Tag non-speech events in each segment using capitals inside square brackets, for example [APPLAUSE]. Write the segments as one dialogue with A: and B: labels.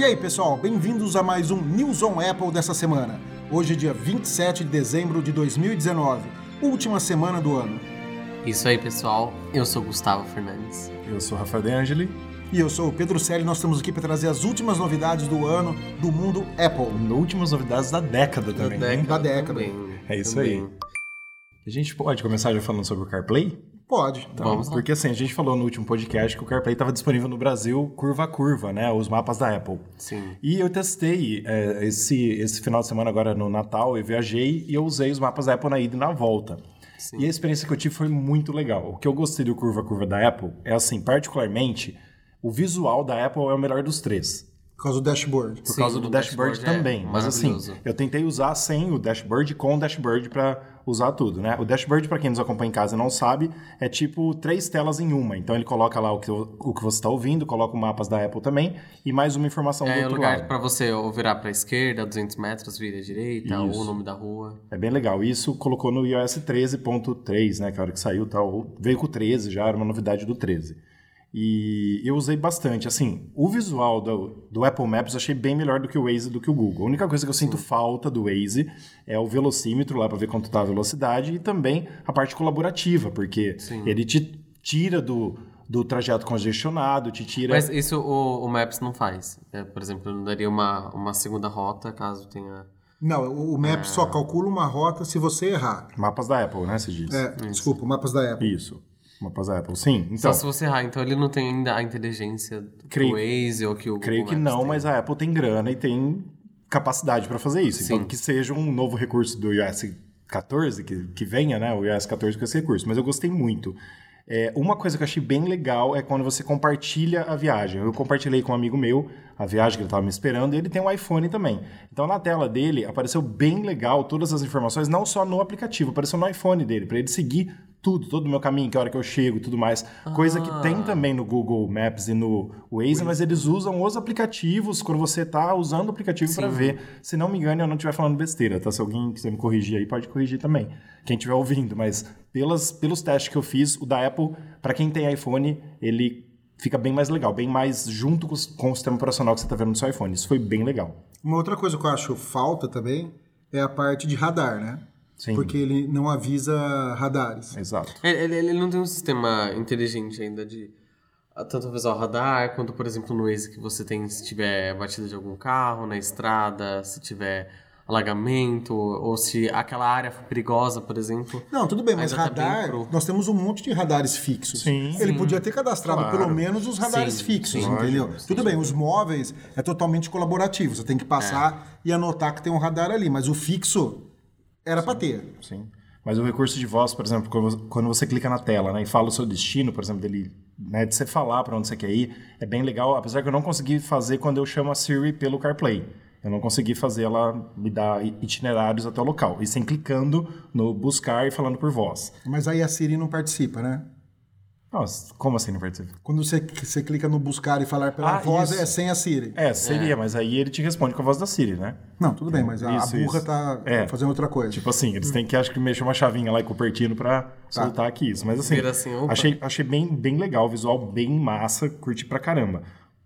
A: E aí, pessoal, bem-vindos a mais um News on Apple dessa semana. Hoje é dia 27 de dezembro de 2019, última semana do ano.
B: Isso aí, pessoal. Eu sou Gustavo Fernandes.
C: Eu sou Rafael De Angeli.
A: E eu sou o Pedro Celi, nós estamos aqui para trazer as últimas novidades do ano do mundo Apple.
C: Últimas novidades da década também. né?
A: Da década.
B: também,
C: É isso
B: também.
C: aí. A gente pode começar já falando sobre o CarPlay?
A: Pode.
C: Então,
B: Vamos lá.
C: Porque assim, a gente falou no último podcast que o CarPlay estava disponível no Brasil curva a curva, né? Os mapas da Apple.
B: Sim.
C: E eu testei é, esse, esse final de semana agora no Natal, eu viajei e eu usei os mapas da Apple na ida e na volta.
B: Sim.
C: E a experiência que eu tive foi muito legal. O que eu gostei do curva a curva da Apple é assim, particularmente, o visual da Apple é o melhor dos três.
A: Por causa do dashboard.
C: Por
B: Sim,
C: causa do dashboard,
B: dashboard é
C: também. Mas assim, eu tentei usar sem o dashboard e com o dashboard para usar tudo, né? O dashboard, para quem nos acompanha em casa e não sabe, é tipo três telas em uma. Então ele coloca lá o que, o que você está ouvindo, coloca o mapas da Apple também e mais uma informação do
B: É
C: outro
B: lugar
C: lado.
B: pra você ou virar pra esquerda, 200 metros, vira à direita, ou
C: Isso.
B: o nome da rua.
C: É bem legal. Isso colocou no iOS 13.3, né? Que é a hora que saiu tal. Veio com o 13 já, era uma novidade do 13. E eu usei bastante. Assim, o visual do, do Apple Maps eu achei bem melhor do que o Waze e do que o Google. A única coisa que eu sinto falta do Waze é o velocímetro lá para ver quanto tá a velocidade e também a parte colaborativa, porque
B: Sim.
C: ele te tira do, do trajeto congestionado, te tira.
B: Mas isso o, o Maps não faz. É, por exemplo, não daria uma, uma segunda rota caso tenha.
A: Não, o Maps só calcula uma rota se você errar.
C: Mapas da Apple, né? Se diz.
A: É, desculpa, mapas da Apple.
C: Isso. Mapas da Apple. Sim. Então,
B: Só se você errar, então ele não tem ainda a inteligência do
C: Creio-
B: Waze ou que o
C: Creio
B: Google
C: que
B: Maps
C: não,
B: tem.
C: mas a Apple tem grana e tem capacidade para fazer isso. Então,
B: Sim.
C: que seja um novo recurso do iOS 14, que, que venha, né? O iOS 14 com esse recurso. Mas eu gostei muito. É, uma coisa que eu achei bem legal é quando você compartilha a viagem. Eu compartilhei com um amigo meu a viagem que ele estava me esperando e ele tem um iPhone também. Então, na tela dele, apareceu bem legal todas as informações, não só no aplicativo, apareceu no iPhone dele, para ele seguir tudo, todo o meu caminho, que hora que eu chego e tudo mais. Coisa que tem também no Google Maps e no Waze, mas eles usam os aplicativos quando você tá usando o aplicativo para ver. Se não me engano, eu não estiver falando besteira, tá? Se alguém quiser me corrigir aí, pode corrigir também. Quem estiver ouvindo, mas pelas, pelos testes que eu fiz, o da Apple, para quem tem iPhone, ele fica bem mais legal, bem mais junto com, com o sistema operacional que você tá vendo no seu iPhone. Isso foi bem legal.
A: Uma outra coisa que eu acho falta também é a parte de radar, né?
C: Sim.
A: Porque ele não avisa radares.
C: Exato.
B: Ele, ele- ele não tem um sistema inteligente ainda de ah, tanto avisar o radar, quanto, por exemplo, no Waze que você tem se tiver batida de algum carro na estrada, se tiver alagamento, ou se aquela área for perigosa, por exemplo.
A: Não, tudo bem, mas
B: Ainda tá bem
A: radar,
B: cru.
A: nós temos um monte de radares fixos.
C: Sim.
A: Ele podia ter cadastrado
C: Claro.
A: pelo menos os radares
B: Sim,
A: fixos,
B: sim.
A: entendeu?
C: Lógico,
A: tudo bem, os móveis é totalmente colaborativo. Você tem que passar e anotar que tem um radar ali, mas o fixo era pra ter.
C: Sim. Mas o recurso de voz, por exemplo, quando você- quando você clica na tela né, e fala o seu destino, por exemplo, dele, né, de você falar para onde você quer ir, é bem legal, apesar que eu não consegui fazer quando eu chamo a Siri pelo CarPlay. Eu não consegui fazer ela me dar itinerários até o local. E sem clicando no buscar e falando por voz.
A: Mas aí a Siri não participa, né?
C: Nossa, como assim não participa?
A: Quando você, você clica no buscar e falar pela
C: Ah,
A: voz,
C: isso.
A: é sem a Siri.
C: É, seria, mas aí ele te responde com a voz da Siri, né?
A: Não, tudo bem, mas a, a
C: Isso,
A: burra
C: isso.
A: tá
C: É.
A: fazendo outra coisa.
C: Tipo assim, eles têm que, acho que, mexer uma chavinha lá em Cupertino pra soltar aqui isso. Mas assim,
B: assim,
C: achei, achei bem, bem legal, visual bem massa, curti pra caramba.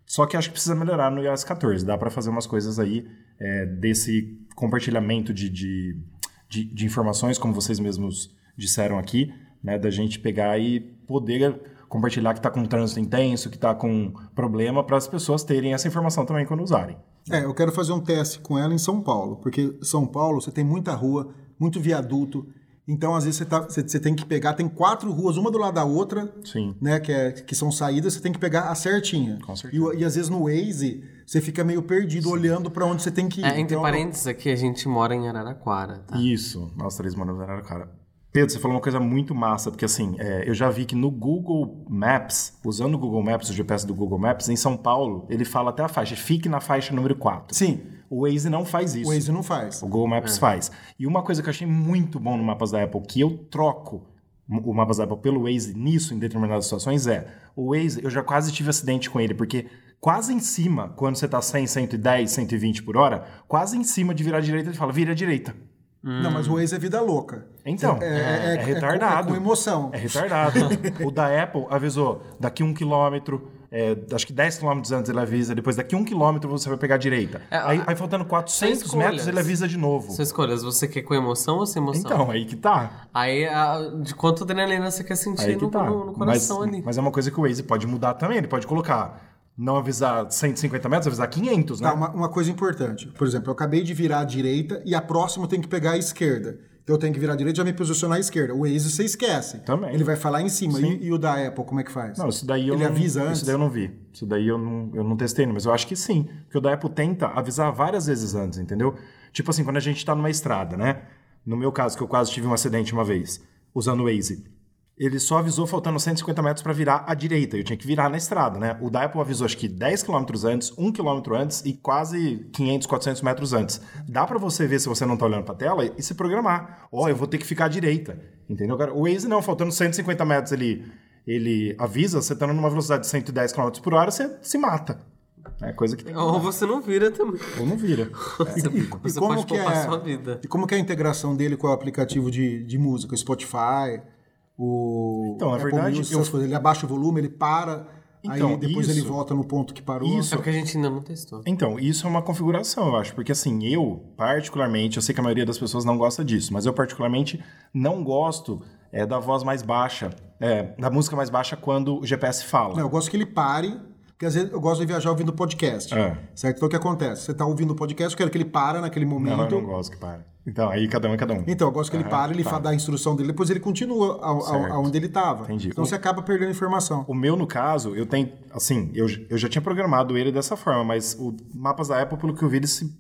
C: Só que acho que precisa melhorar no iOS 14. Dá pra fazer umas coisas aí é, desse compartilhamento de, de, de, de informações, como vocês mesmos disseram aqui, né? Da gente pegar e poder compartilhar que tá com trânsito intenso, que tá com problema, para as pessoas terem essa informação também quando usarem.
A: É, eu quero fazer um teste com ela em São Paulo, porque São Paulo você tem muita rua, muito viaduto, então às vezes você, tá- você- você tem que pegar, tem quatro ruas, uma do lado da outra,
C: Sim.
A: né, que, é- que são saídas, você tem que pegar a certinha.
C: Com
A: E,
C: certeza.
A: o- e às vezes no Waze você fica meio perdido olhando pra onde você tem que ir.
B: É, entre
A: Então,
B: parênteses aqui, a gente mora em Araraquara, tá?
C: Isso, nós três moramos em Araraquara. Pedro, você falou uma coisa muito massa, porque assim, é, eu já vi que no Google Maps, usando o Google Maps, o GPS do Google Maps, em São Paulo, ele fala até a faixa, fique na faixa número 4.
A: Sim,
C: O Waze não faz isso.
A: o Waze não faz.
C: O Google Maps faz. E uma coisa que eu achei muito bom no Mapas da Apple, que eu troco o Mapas da Apple pelo Waze nisso em determinadas situações, é o Waze, eu já quase tive acidente com ele, porque quase em cima, quando você tá 100, 110, 120 por hora, quase em cima de virar à direita, ele fala, vira à direita.
A: Não, mas o Waze é vida louca.
C: Então,
A: É,
C: é, retardado.
A: com- É com emoção.
C: É retardado. o da Apple avisou daqui um quilômetro, é, acho que 10 km antes ele avisa, depois daqui um quilômetro você vai pegar a direita.
B: É,
C: aí, aí faltando 400
B: escolhas.
C: metros ele avisa de novo.
B: São escolhas. Você quer com emoção ou sem emoção?
C: Então, aí que tá.
B: Aí, a- de quanto adrenalina você quer sentir
C: Aí que
B: no,
C: tá.
B: no- no
C: mas,
B: coração ali.
C: mas é uma coisa que o Waze pode mudar também. Ele pode colocar, não avisar 150 metros, avisar 500, né?
A: Tá, uma, uma coisa importante. Por exemplo, eu acabei de virar à direita e a próxima eu tenho que pegar a esquerda. Então eu tenho que virar à direita e já me posicionar à esquerda. O Waze você esquece.
C: Também.
A: Ele vai falar em cima. E, e o da Apple, como é que faz?
C: Não, isso daí eu
A: Ele
C: não,
A: avisa antes?
C: Isso daí eu não vi. Isso daí eu não, eu não testei, mas eu acho que sim. Porque o da Apple tenta avisar várias vezes antes, entendeu? Tipo assim, quando a gente tá numa estrada, né? No meu caso, que eu quase tive um acidente uma vez, usando o Waze. Ele só avisou faltando 150 metros para virar à direita. Eu tinha que virar na estrada, né? O Apple avisou acho que 10 km antes, 1 km antes e quase 500, 400 metros antes. Dá para você ver se você não tá olhando para tela e se programar. Ó, eu vou ter que ficar à direita. Entendeu? cara? O Waze não, faltando 150 metros ele, ele avisa, você tá numa velocidade de 110 km por hora, você se mata. É coisa que tem
B: Ou você não vira também.
C: ou não vira. [LAUGHS]
B: Você, você
A: como
B: pode
A: que é-
B: sua vida.
A: E como que é a integração dele com o aplicativo de, de música? Spotify, o
C: Então, na
A: Apple
C: verdade,
A: Music,
C: eu-
A: coisas. Ele abaixa o volume, ele para,
C: Então,
A: aí depois
C: isso-
A: ele volta no ponto que parou.
C: Isso.
B: É porque a gente ainda não testou.
C: Então, isso é uma configuração, eu acho. Porque assim, eu, particularmente, eu sei que a maioria das pessoas não gosta disso, mas eu, particularmente, não gosto é, da voz mais baixa, é, da música mais baixa quando o GPS fala.
A: Não, eu gosto que ele pare, porque às vezes eu gosto de viajar ouvindo podcast.
C: É.
A: Certo? Então o que acontece? Você tá ouvindo o podcast, eu quero que ele para naquele
C: Não,
A: momento.
C: eu não gosto que pare. Então, aí cada um é cada um.
A: Então, eu gosto que ele
C: Aham,
A: para, ele
C: tá.
A: dá a instrução dele, depois ele continua aonde ele estava.
C: Entendi.
A: Então
C: O-
A: você acaba perdendo informação.
C: O meu, no caso, eu tenho. Assim, eu, eu já tinha programado ele dessa forma, mas o mapas da Apple, pelo que eu vi, ele se,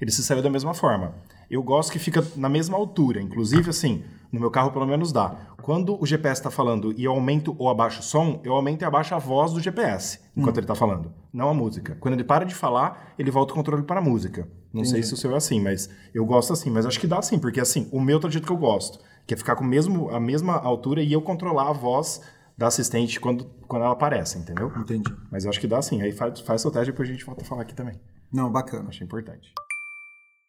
C: ele se saiu da mesma forma. Eu gosto que fica na mesma altura. Inclusive, assim, no meu carro pelo menos dá. Quando o GPS está falando e eu aumento ou abaixo o som, eu aumento e abaixo a voz do GPS enquanto ele está falando, não a música. Quando ele para de falar, ele volta o controle para a música. Não sei se o seu é assim, mas eu gosto assim. Mas acho que dá sim, porque assim, o meu tá do jeito que eu gosto, que é ficar com mesmo, a mesma altura e eu controlar a voz da assistente quando, quando ela aparece, entendeu?
A: Entendi.
C: Mas eu acho que dá sim. Aí faz, faz seu teste e depois a gente volta a falar aqui também.
A: Não, bacana.
C: Acho importante.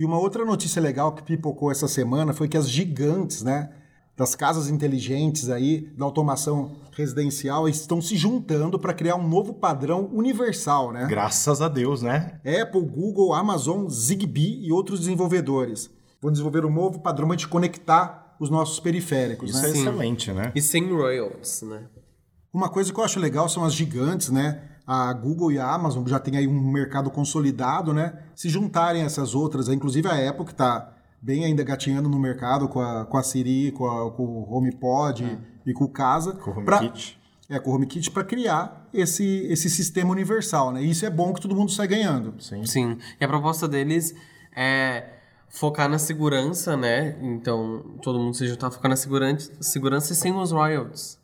A: E uma outra notícia legal que pipocou essa semana foi que as gigantes, né, das casas inteligentes aí, da automação residencial, estão se juntando para criar um novo padrão universal, né?
C: Graças a Deus, né?
A: Apple, Google, Amazon, Zigbee e outros desenvolvedores vão desenvolver um novo padrão gente conectar os nossos periféricos,
C: Isso
A: né?
C: é excelente, né?
B: E sem royalties, né?
A: Uma coisa que eu acho legal são as gigantes, né? A Google e a Amazon, que já tem aí um mercado consolidado, né? Se juntarem a essas outras, aí, inclusive a Apple, que está bem ainda gatinhando no mercado com a, com a Siri, com, a- com o HomePod e com o Casa.
C: Com o
A: pra-
C: HomeKit.
A: É, com o HomeKit para criar esse, esse sistema universal, né? E isso é bom que todo mundo sai ganhando.
C: Sim.
B: Sim. E a proposta deles é focar na segurança, né? Então, todo mundo se juntar, focar na segurança, segurança e sem os royalties.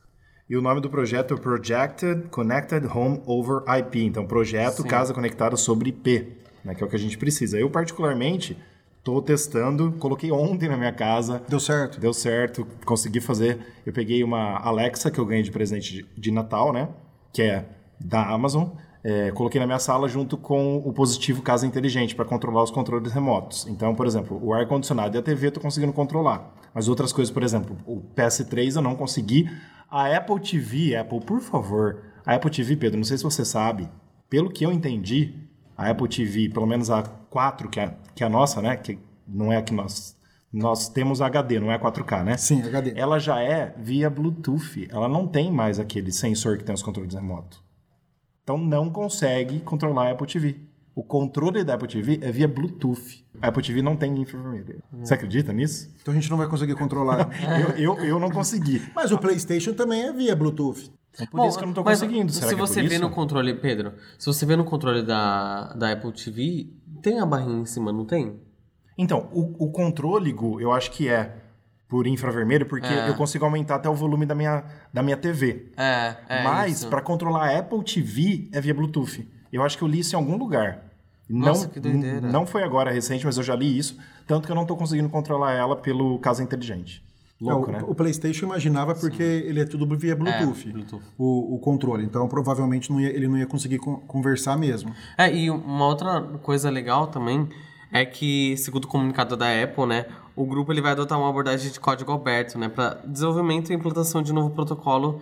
C: E o nome do projeto é Projected Connected Home Over IP. Então, projeto
B: Sim.
C: Casa Conectada sobre IP, né, que é o que a gente precisa. Eu, particularmente, estou testando, coloquei ontem na minha casa,
A: Deu certo?
C: deu certo, consegui fazer. Eu peguei uma Alexa que eu ganhei de presente de, de Natal, né, que é da Amazon. É, coloquei na minha sala junto com o positivo Casa Inteligente para controlar os controles remotos. Então, por exemplo, o ar-condicionado e a TV eu estou conseguindo controlar. Mas outras coisas, por exemplo, o PS3 eu não consegui. A Apple TV, Apple, por favor. A Apple TV, Pedro, não sei se você sabe, pelo que eu entendi, a Apple TV, pelo menos a 4, que é, que é a nossa, né? Que não é a que nós. Nós temos HD, não é 4K, né?
A: Sim, HD.
C: Ela já é via Bluetooth. Ela não tem mais aquele sensor que tem os controles remotos. Então não consegue controlar a Apple TV. O controle da Apple TV é via Bluetooth. A Apple TV não tem infravermelho. Você acredita nisso?
A: Então a gente não vai conseguir controlar. [LAUGHS]
C: Eu, eu, eu não consegui.
A: Mas o PlayStation também é via Bluetooth.
C: É por isso que eu não tô
B: mas
C: conseguindo. Será
B: se
C: que é
B: você
C: por
B: vê
C: isso?
B: no controle, Pedro, se você vê no controle da, da Apple TV, tem a barrinha em cima, não tem?
C: Então, o, o controle, Gu, eu acho que é por infravermelho, porque
B: É.
C: eu consigo aumentar até o volume da minha, da minha TV.
B: É, é
C: Mas, para controlar a Apple TV, é via Bluetooth. Eu acho que eu li isso em algum lugar.
B: Nossa,
C: não,
B: que doideira.
C: Não foi agora recente, mas eu já li isso. Tanto que eu não tô conseguindo controlar ela pelo Casa Inteligente. Louco,
A: É,
C: né?
A: o, PlayStation imaginava porque ele é tudo via Bluetooth,
B: É, Bluetooth.
A: O, o controle. Então provavelmente não ia- ele não ia conseguir con- conversar mesmo.
B: É, e uma outra coisa legal também é que, segundo o comunicado da Apple, né, o grupo ele vai adotar uma abordagem de código aberto, né, para desenvolvimento e implantação de novo protocolo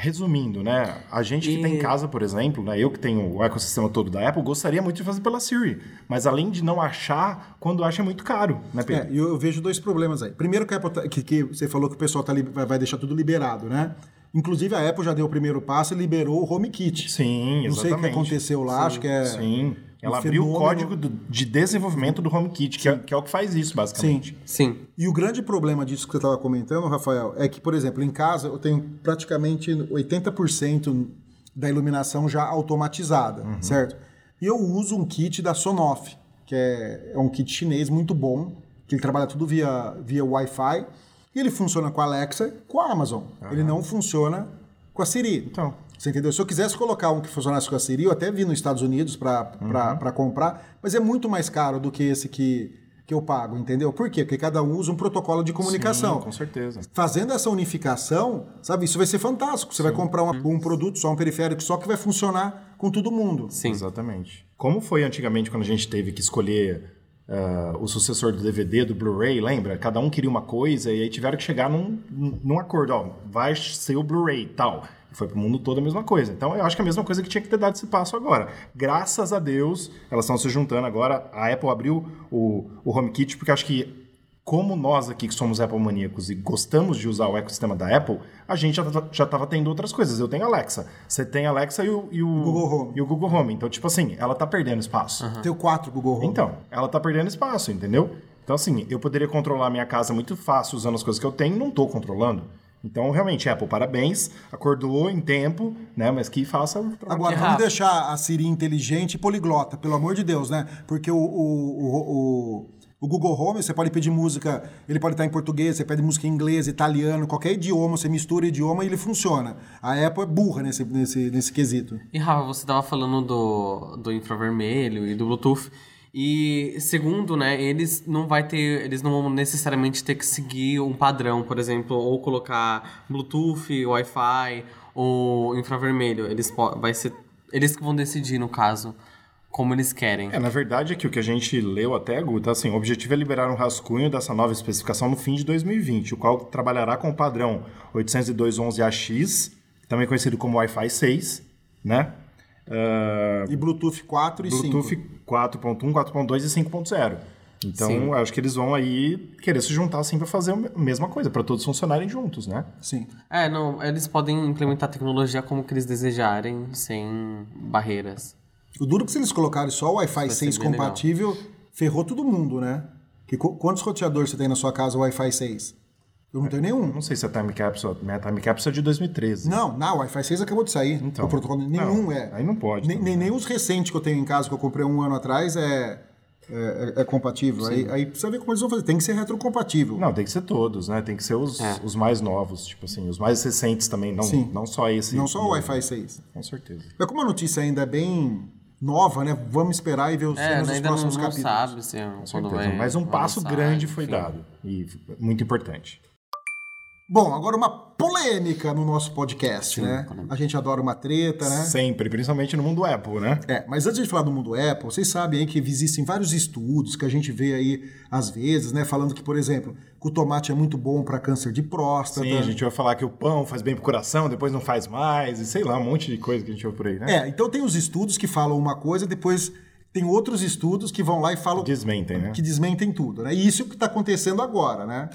C: resumindo, né? A gente que
B: E-
C: tem em casa, por exemplo, né? Eu que tenho o ecossistema todo da Apple, gostaria muito de fazer pela Siri. Mas além de não achar, quando acha é muito caro, né, Pedro?
A: É, e eu vejo dois problemas aí. Primeiro que, a Apple tá- que, que você falou que o pessoal tá, vai deixar tudo liberado, né? Inclusive a Apple já deu o primeiro passo e liberou o HomeKit.
C: Sim, exatamente.
A: Não sei o que aconteceu lá, acho que é...
C: Sim. Ela
A: um
C: abriu o código do- de desenvolvimento do HomeKit, que é, que é o que faz isso, basicamente.
B: Sim.
A: E o grande problema disso que você estava comentando, Rafael, é que, por exemplo, em casa eu tenho praticamente 80% da iluminação já automatizada, certo? E eu uso um kit da Sonoff, que é, é um kit chinês muito bom, que ele trabalha tudo via, via Wi-Fi, e ele funciona com a Alexa e com a Amazon. Ele não funciona com a Siri.
C: Então.
A: Você entendeu? Se eu quisesse colocar um que funcionasse com a Siri, eu até vi nos Estados Unidos para
C: Uhum.
A: comprar, mas é muito mais caro do que esse que, que eu pago, entendeu? Por quê? Porque cada um usa um protocolo de comunicação.
C: Sim, com certeza.
A: Fazendo essa unificação, sabe, isso vai ser fantástico. Você vai comprar uma- um produto só, um periférico só, que vai funcionar com todo mundo.
B: Sim.
C: Exatamente. Como foi antigamente quando a gente teve que escolher ah, o sucessor do DVD, do Blu-ray, lembra? Cada um queria uma coisa e aí tiveram que chegar num, num acordo, ó, vai ser o Blu-ray e tal. Foi pro mundo todo a mesma coisa. Então eu acho que é a mesma coisa que tinha que ter dado esse passo agora. Graças a Deus, elas estão se juntando agora. A Apple abriu o, o HomeKit, porque acho que como nós aqui que somos Apple maníacos e gostamos de usar o ecossistema da Apple, a gente já, tá- já tava tendo outras coisas. Eu tenho Alexa, você tem Alexa e o, e o
A: Google Home.
C: E o Google Home. Então, tipo assim, ela tá perdendo espaço.
A: Tenho quatro Google Home.
C: Então, ela tá perdendo espaço, entendeu? Então, assim, eu poderia controlar a minha casa muito fácil usando as coisas que eu tenho, não tô controlando. Então, realmente, Apple, parabéns. Acordou em tempo, né? Mas que faça o trabalho.
A: Agora, vamos deixar a Siri inteligente e poliglota, pelo amor de Deus, né? Porque o, o, o, o- o Google Home, você pode pedir música, ele pode estar em português, você pede música em inglês, italiano, qualquer idioma, você mistura idioma e ele funciona. A Apple é burra nesse, nesse, nesse quesito.
B: E Rafa, você tava falando do, do infravermelho e do Bluetooth. E segundo, né, eles não vai ter, eles não vão necessariamente ter que seguir um padrão, por exemplo, ou colocar Bluetooth, Wi-Fi ou infravermelho. Eles vai ser eles que vão decidir no caso como eles querem.
C: É, na verdade, aqui o que a gente leu até, Gu, tá assim, o objetivo é liberar um rascunho dessa nova especificação no fim de 2020, o qual trabalhará com o padrão 802.11ax, também conhecido como Wi-Fi 6, né? Ah,
A: E Bluetooth 4 e 5.
C: Bluetooth 4.1, 4.2 e 5.0. Então,
B: Sim.
C: eu acho que eles vão aí querer se juntar assim para fazer a mesma coisa, para todos funcionarem juntos, né?
A: Sim.
B: É, não, eles podem implementar a tecnologia como que eles desejarem, sem barreiras.
A: O duro é que se eles colocarem só o Wi-Fi
B: ser
A: 6
B: bem legal.
A: compatível, ferrou todo mundo, né? Que, qu- quantos roteadores você tem na sua casa Wi-Fi 6? Eu não tenho nenhum.
C: Não sei se a Time Capsule, minha Time Capsule é de 2013.
A: Não, não, o Wi-Fi 6 acabou de sair.
C: Então.
A: o protocolo nenhum
C: Não,
A: é.
C: aí não pode
A: Nem, nem, nem os recentes que eu tenho em casa, que eu comprei um ano atrás, é, é, é compatível. Aí, aí precisa ver como eles vão fazer. Tem que ser retrocompatível.
C: Não, tem que ser todos, né? Tem que ser os,
B: É.
C: os mais novos, tipo assim, os mais recentes também, não,
A: Sim.
C: não só esse.
A: Não só o Wi-Fi 6.
C: Com certeza.
A: Mas como a notícia ainda é bem nova, né? Vamos esperar e ver os
B: É, não,
A: próximos
B: não
A: capítulos.
B: sabe se quando
C: Certeza.
B: vai.
C: Mas um passo
B: lançar,
C: grande foi
B: enfim.
C: dado. E muito importante.
A: Bom, agora uma polêmica no nosso podcast, né? A gente adora uma treta, né?
C: Sempre, principalmente no mundo Apple, né?
A: É, mas antes de falar do mundo Apple, vocês sabem aí que existem vários estudos que a gente vê aí às vezes, né? Falando que, por exemplo, que o tomate é muito bom para câncer de próstata.
C: Sim, a gente vai falar que o pão faz bem pro coração, depois não faz mais, e sei lá, um monte de coisa que a gente ouve por aí, né?
A: É, então tem os estudos que falam uma coisa, depois tem outros estudos que vão lá e falam
C: Desmentem, né?
A: que desmentem tudo, né? E isso é o que está acontecendo agora, né?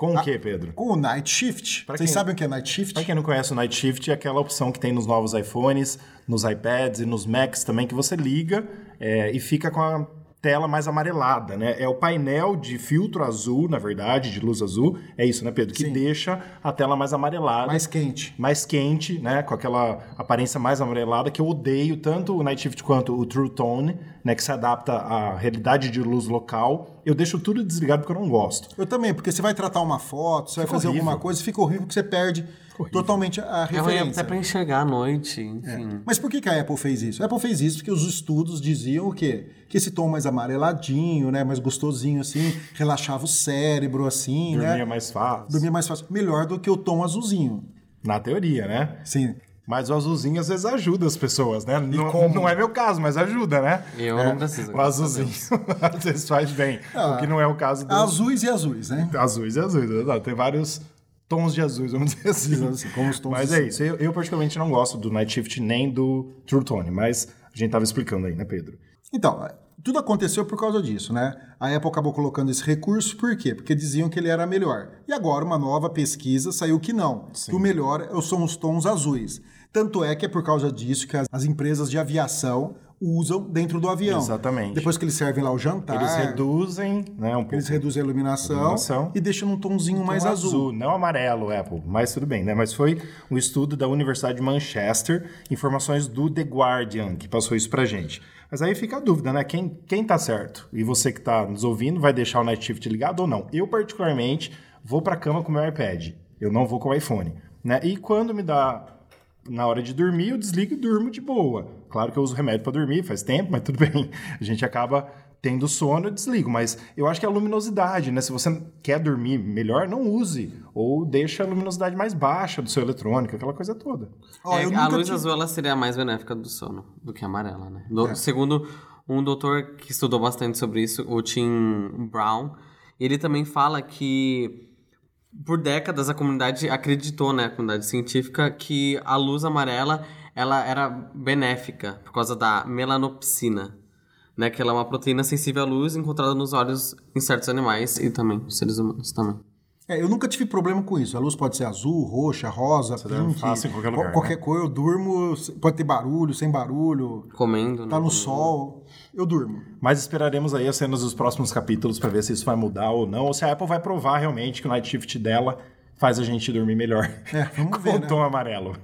C: Com o que, Pedro?
A: Com o Night Shift.
C: Pra
A: Vocês
C: quem-
A: sabem o que é Night Shift?
C: Pra quem não conhece o Night Shift, é aquela opção que tem nos novos iPhones, nos iPads e nos Macs também, que você liga é, e fica com a tela mais amarelada, né? É o painel de filtro azul, na verdade, de luz azul. É isso, né, Pedro? Que
A: Sim.
C: deixa a tela mais amarelada.
A: Mais quente.
C: mais quente, né, com aquela aparência mais amarelada que eu odeio tanto o Night Shift quanto o True Tone, né, que se adapta à realidade de luz local. Eu deixo tudo desligado porque eu não gosto.
A: Eu também, porque você vai tratar uma foto, você vai
C: Fica
A: fazer
C: horrível.
A: alguma coisa, fica horrível porque você perde
C: horrível.
A: totalmente a
B: É
A: referência.
B: até pra enxergar à noite, enfim.
A: Mas por que, que a Apple fez isso? A Apple fez isso porque os estudos diziam o quê? Que esse tom mais amareladinho, né, mais gostosinho assim, relaxava o cérebro assim,
C: Dormia
A: né?
C: mais fácil.
A: Dormia mais fácil. Melhor do que o tom azulzinho.
C: Na teoria, né?
A: Sim.
C: Mas o azulzinho às vezes ajuda as pessoas, né? Não,
A: como?
C: não é meu caso, mas ajuda, né?
B: Eu não preciso.
C: O azulzinho [LAUGHS] às vezes faz bem.
A: Ah,
C: o que não é o caso dos
A: Azuis e azuis, né?
C: azuis e azuis. exato. Tem vários tons de azuis, vamos dizer assim.
A: Assim, como os tons
C: Mas
A: de
C: é isso. Eu, eu particularmente não gosto do Night Shift nem do True Tone, mas a gente tava explicando aí, né, Pedro?
A: Então, tudo aconteceu por causa disso, né? A Apple acabou colocando esse recurso, por quê? Porque diziam que ele era melhor. E agora uma nova pesquisa saiu que não, que o melhor são os tons azuis. Tanto é que é por causa disso que as, as empresas de aviação usam dentro do avião.
C: Exatamente.
A: Depois que eles servem lá o jantar,
C: Eles reduzem, né, um pouco.
A: eles reduzem a iluminação,
C: iluminação.
A: e deixam num tonzinho mais
C: Um
A: azul.
C: Não amarelo, Apple, mas tudo bem, né? Mas foi um estudo da Universidade de Manchester, informações do The Guardian, que passou isso pra gente. Mas aí fica a dúvida, né? Quem, quem tá certo? E você que tá nos ouvindo, vai deixar o Night Shift ligado ou não? Eu, particularmente, vou pra cama com o meu iPad. Eu não vou com o iPhone. Né? E quando me dá na hora de dormir, eu desligo e durmo de boa. Claro que eu uso remédio para dormir, faz tempo, mas tudo [LAUGHS] bem. A gente acaba tendo sono, eu desligo. Mas eu acho que é a luminosidade, né? Se você quer dormir melhor, não use. Ou deixa a luminosidade mais baixa do seu eletrônico, aquela coisa toda.
A: Ó,
B: É,
A: eu
B: a luz
A: tive-
B: azul ela seria a mais benéfica do sono do que a amarela, né? Do- Segundo um doutor que estudou bastante sobre isso, o Tim Brown, ele também fala que por décadas a comunidade acreditou, né, a comunidade científica, que a luz amarela ela era benéfica por causa da melanopsina, né, que ela é uma proteína sensível à luz encontrada nos olhos em certos animais e também nos seres humanos também.
A: É, eu nunca tive problema com isso. A luz pode ser azul, roxa, rosa,
C: dorme
A: pink.
C: fácil em qualquer
A: qual-
C: lugar,
A: Qualquer
C: né?
A: cor eu durmo, pode ter barulho, sem barulho,
B: Comendo,
A: tá
B: né?
A: no sol, eu durmo.
C: Mas esperaremos aí as cenas dos próximos capítulos para ver se isso vai mudar ou não, ou se a Apple vai provar realmente que o Night Shift dela faz a gente dormir melhor.
A: É, vamos [LAUGHS]
C: com
A: ver,
C: o
A: né?
C: tom amarelo.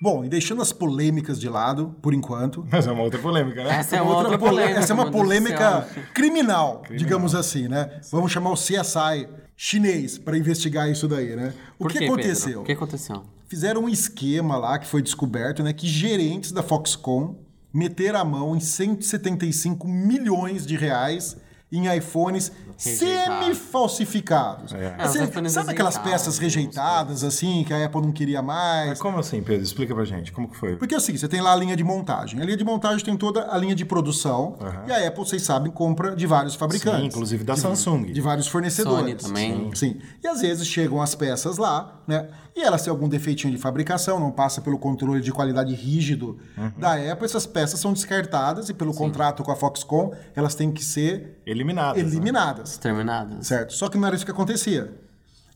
A: Bom, e deixando as polêmicas de lado, por enquanto.
C: Mas é uma outra polêmica, né?
B: Essa é uma outra
A: pole-
B: polêmica.
A: Essa é uma polêmica
B: céu.
A: criminal, digamos assim, né? Vamos chamar o CSI chinês para investigar isso daí, né? O
B: Por
A: que
B: quê,
A: aconteceu?
B: O que aconteceu?
A: Fizeram um esquema lá que foi descoberto, né? Que gerentes da Foxconn meteram a mão em 175 milhões de reais em iPhones. Semi-falsificados.
C: É.
B: É,
A: Assim, sabe aquelas peças rejeitadas, assim, que a Apple não queria mais?
C: Mas como assim, Pedro? Explica pra gente, como que foi?
A: Porque é o seguinte, você tem lá a linha de montagem. A linha de montagem tem toda a linha de produção. E a Apple, vocês sabem, compra de vários fabricantes.
C: Sim, inclusive da
A: de,
C: Samsung.
A: De vários fornecedores.
B: Sony também.
A: Sim. E às vezes chegam as peças lá, né? E elas têm algum defeitinho de fabricação, não passa pelo controle de qualidade rígido
C: Uhum.
A: da Apple. Essas peças são descartadas e pelo contrato com a Foxconn, elas têm que ser
C: Eliminadas. né?
A: eliminadas.
B: Exterminadas.
A: Certo? Só que não era isso que acontecia.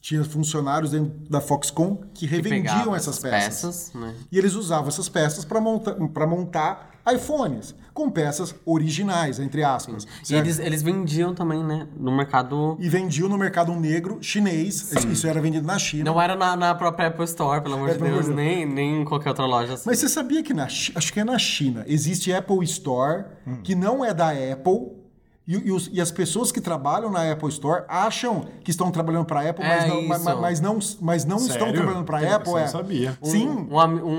A: Tinha funcionários dentro da Foxconn que
B: Que
A: revendiam
B: pegavam
A: essas peças.
B: né?
A: E eles usavam essas peças para monta montar iPhones, com peças originais, entre aspas.
B: E eles, eles vendiam também, né? No mercado.
A: E vendiam no mercado negro chinês. Isso era vendido na China.
B: Não era na, na própria Apple Store, pelo amor
A: É,
B: de Deus, nem, nem em qualquer outra loja assim.
A: Mas você sabia que na acho que é na China, existe Apple Store,
B: Hum.
A: que não é da Apple. E, e os- e as pessoas que trabalham na Apple Store acham que estão trabalhando para a Apple, mas
B: É
A: não, ma-
B: isso.
A: ma- mas não, mas não estão trabalhando para a Apple.
C: eu não
A: é.
C: sabia.
A: Sim,
B: Um,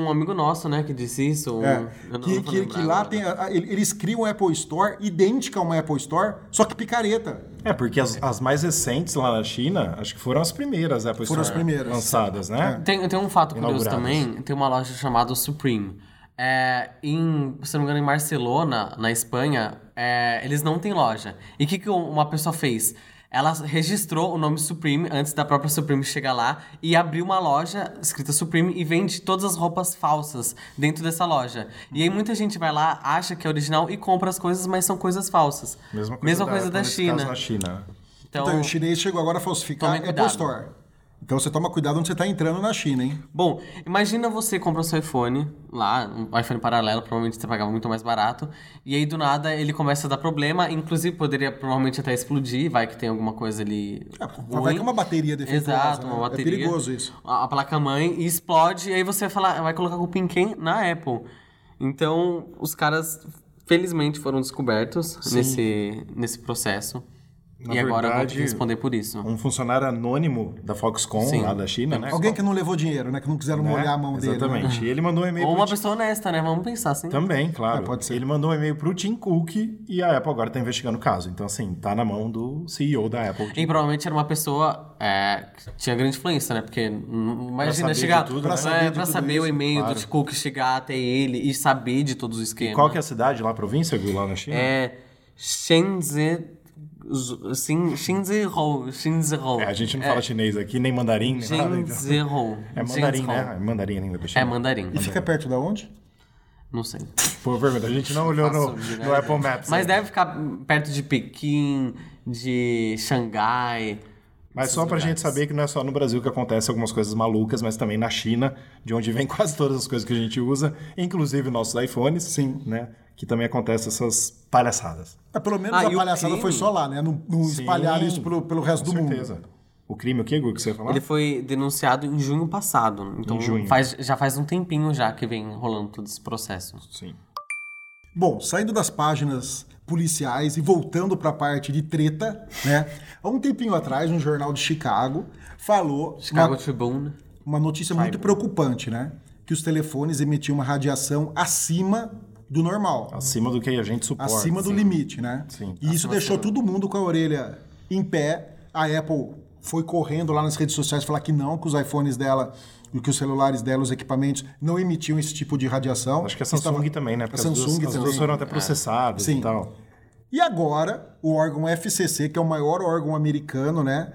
B: um amigo nosso, né, que disse isso. um-
A: É,
B: eu não-
A: que,
B: não
A: que,
B: lembrar
A: que lá tem. eles criam uma Apple Store idêntica a uma Apple Store, só que picareta.
C: É, porque as, as mais recentes lá na China, acho que foram as primeiras Apple
A: Foram as
C: Store
A: primeiras.
C: lançadas, né?
B: Tem, tem um fato curioso também, tem uma loja chamada Supreme. É, em, se não me engano, em Barcelona, na Espanha, é, eles não têm loja. E o que, que uma pessoa fez? Ela registrou o nome Supreme antes da própria Supreme chegar lá e abriu uma loja escrita Supreme e vende todas as roupas falsas dentro dessa loja. E aí muita gente vai lá, acha que é original e compra as coisas, mas são coisas falsas.
C: Mesma coisa
B: Mesma
C: da,
B: coisa da China.
C: China.
B: Então,
A: Então, o chinês chegou agora a falsificar
B: Tomem
A: Apple
B: cuidado.
A: Store. Então você toma cuidado onde você está entrando na China, hein?
B: Bom, imagina você compra o seu iPhone lá, um iPhone paralelo, provavelmente você pagava muito mais barato, e aí do nada ele começa a dar problema, inclusive poderia provavelmente até explodir, vai que tem alguma coisa ali.
A: É, vai
B: ruim.
A: que é uma bateria defeituosa.
B: Exato,
A: né?
B: uma bateria.
A: É perigoso isso.
B: A, a placa-mãe explode, e aí você vai falar, vai colocar em quem? Na Apple. Então, os caras felizmente foram descobertos nesse, nesse processo.
C: Na
B: e agora
C: verdade,
B: que responder por isso.
C: Um funcionário anônimo da Foxconn,
B: Sim.
C: lá da China, né?
A: Alguém que não levou dinheiro, né? Que não quiseram
C: Né?
A: molhar a mão dele. né?
C: Exatamente. E ele mandou um e-mail
B: Ou uma pessoa honesta, né? Vamos pensar assim.
C: Também, claro.
A: É, pode ser.
C: Ele mandou um e-mail pro Tim Cook e a Apple agora tá investigando o caso. Então, assim, tá na mão do CEO da Apple.
B: E provavelmente era uma pessoa é, que tinha grande influência, né? Porque imagina chegar
C: tudo,
B: pra
C: né?
B: saber,
A: Pra saber de
B: pra
A: tudo
B: saber o e-mail
C: claro.
B: do Tim Cook chegar até ele e saber de todos os esquemas.
C: Qual que é a cidade lá, a província, Gu, lá na China?
B: É Shenzhen. Xin- Shinzero. Shinzero.
C: É, a gente não fala chinês aqui, nem mandarim, nem nada. então.
B: Shinzero.
C: É mandarim, né? É mandarim ainda do
B: É
C: China.
B: mandarim.
A: E fica perto da onde?
B: Não sei.
C: Pô, pergunta, a gente não olhou no, no. Apple Maps.
B: Mas
C: né?
B: deve ficar perto de Pequim, de Xangai.
C: Mas só pra gente saber que não é só no Brasil que acontece algumas coisas malucas, mas também na China, de onde vem [LAUGHS] quase todas as coisas que a gente usa, inclusive nossos iPhones,
A: Sim.
C: né? Que também acontece essas palhaçadas.
A: É, pelo menos
B: Ah,
A: a palhaçada
B: crime?
A: foi só lá, né? Não, não espalharam isso pelo, pelo resto
C: Com
A: do
C: certeza.
A: mundo.
C: O crime, o que, Gu, que você ia falar?
B: Ele foi denunciado em junho passado. Então
C: Em junho.
B: Faz, já faz um tempinho já que vem rolando todo esse processo.
C: Sim.
A: Bom, saindo das páginas policiais e voltando para a parte de treta, né? Há um tempinho atrás, um jornal de Chicago falou
B: Chicago
A: uma,
B: Tribune.
A: uma notícia muito preocupante, né? Que os telefones emitiam uma radiação acima do normal,
C: Acima do que a gente suporta.
A: acima do
C: sim.
A: limite, né?
C: Sim.
A: E isso deixou todo mundo com a orelha em pé. A Apple foi correndo lá nas redes sociais falar que não, que os iPhones dela e que os celulares dela, os equipamentos, não emitiam esse tipo de radiação.
C: Acho que a Samsung
A: Estava-
C: também, né?
A: A
C: Porque as
A: Samsung
C: duas, as duas foram até processadas
A: Sim.
C: e tal.
A: E agora, o órgão FCC, que é o maior órgão americano, né?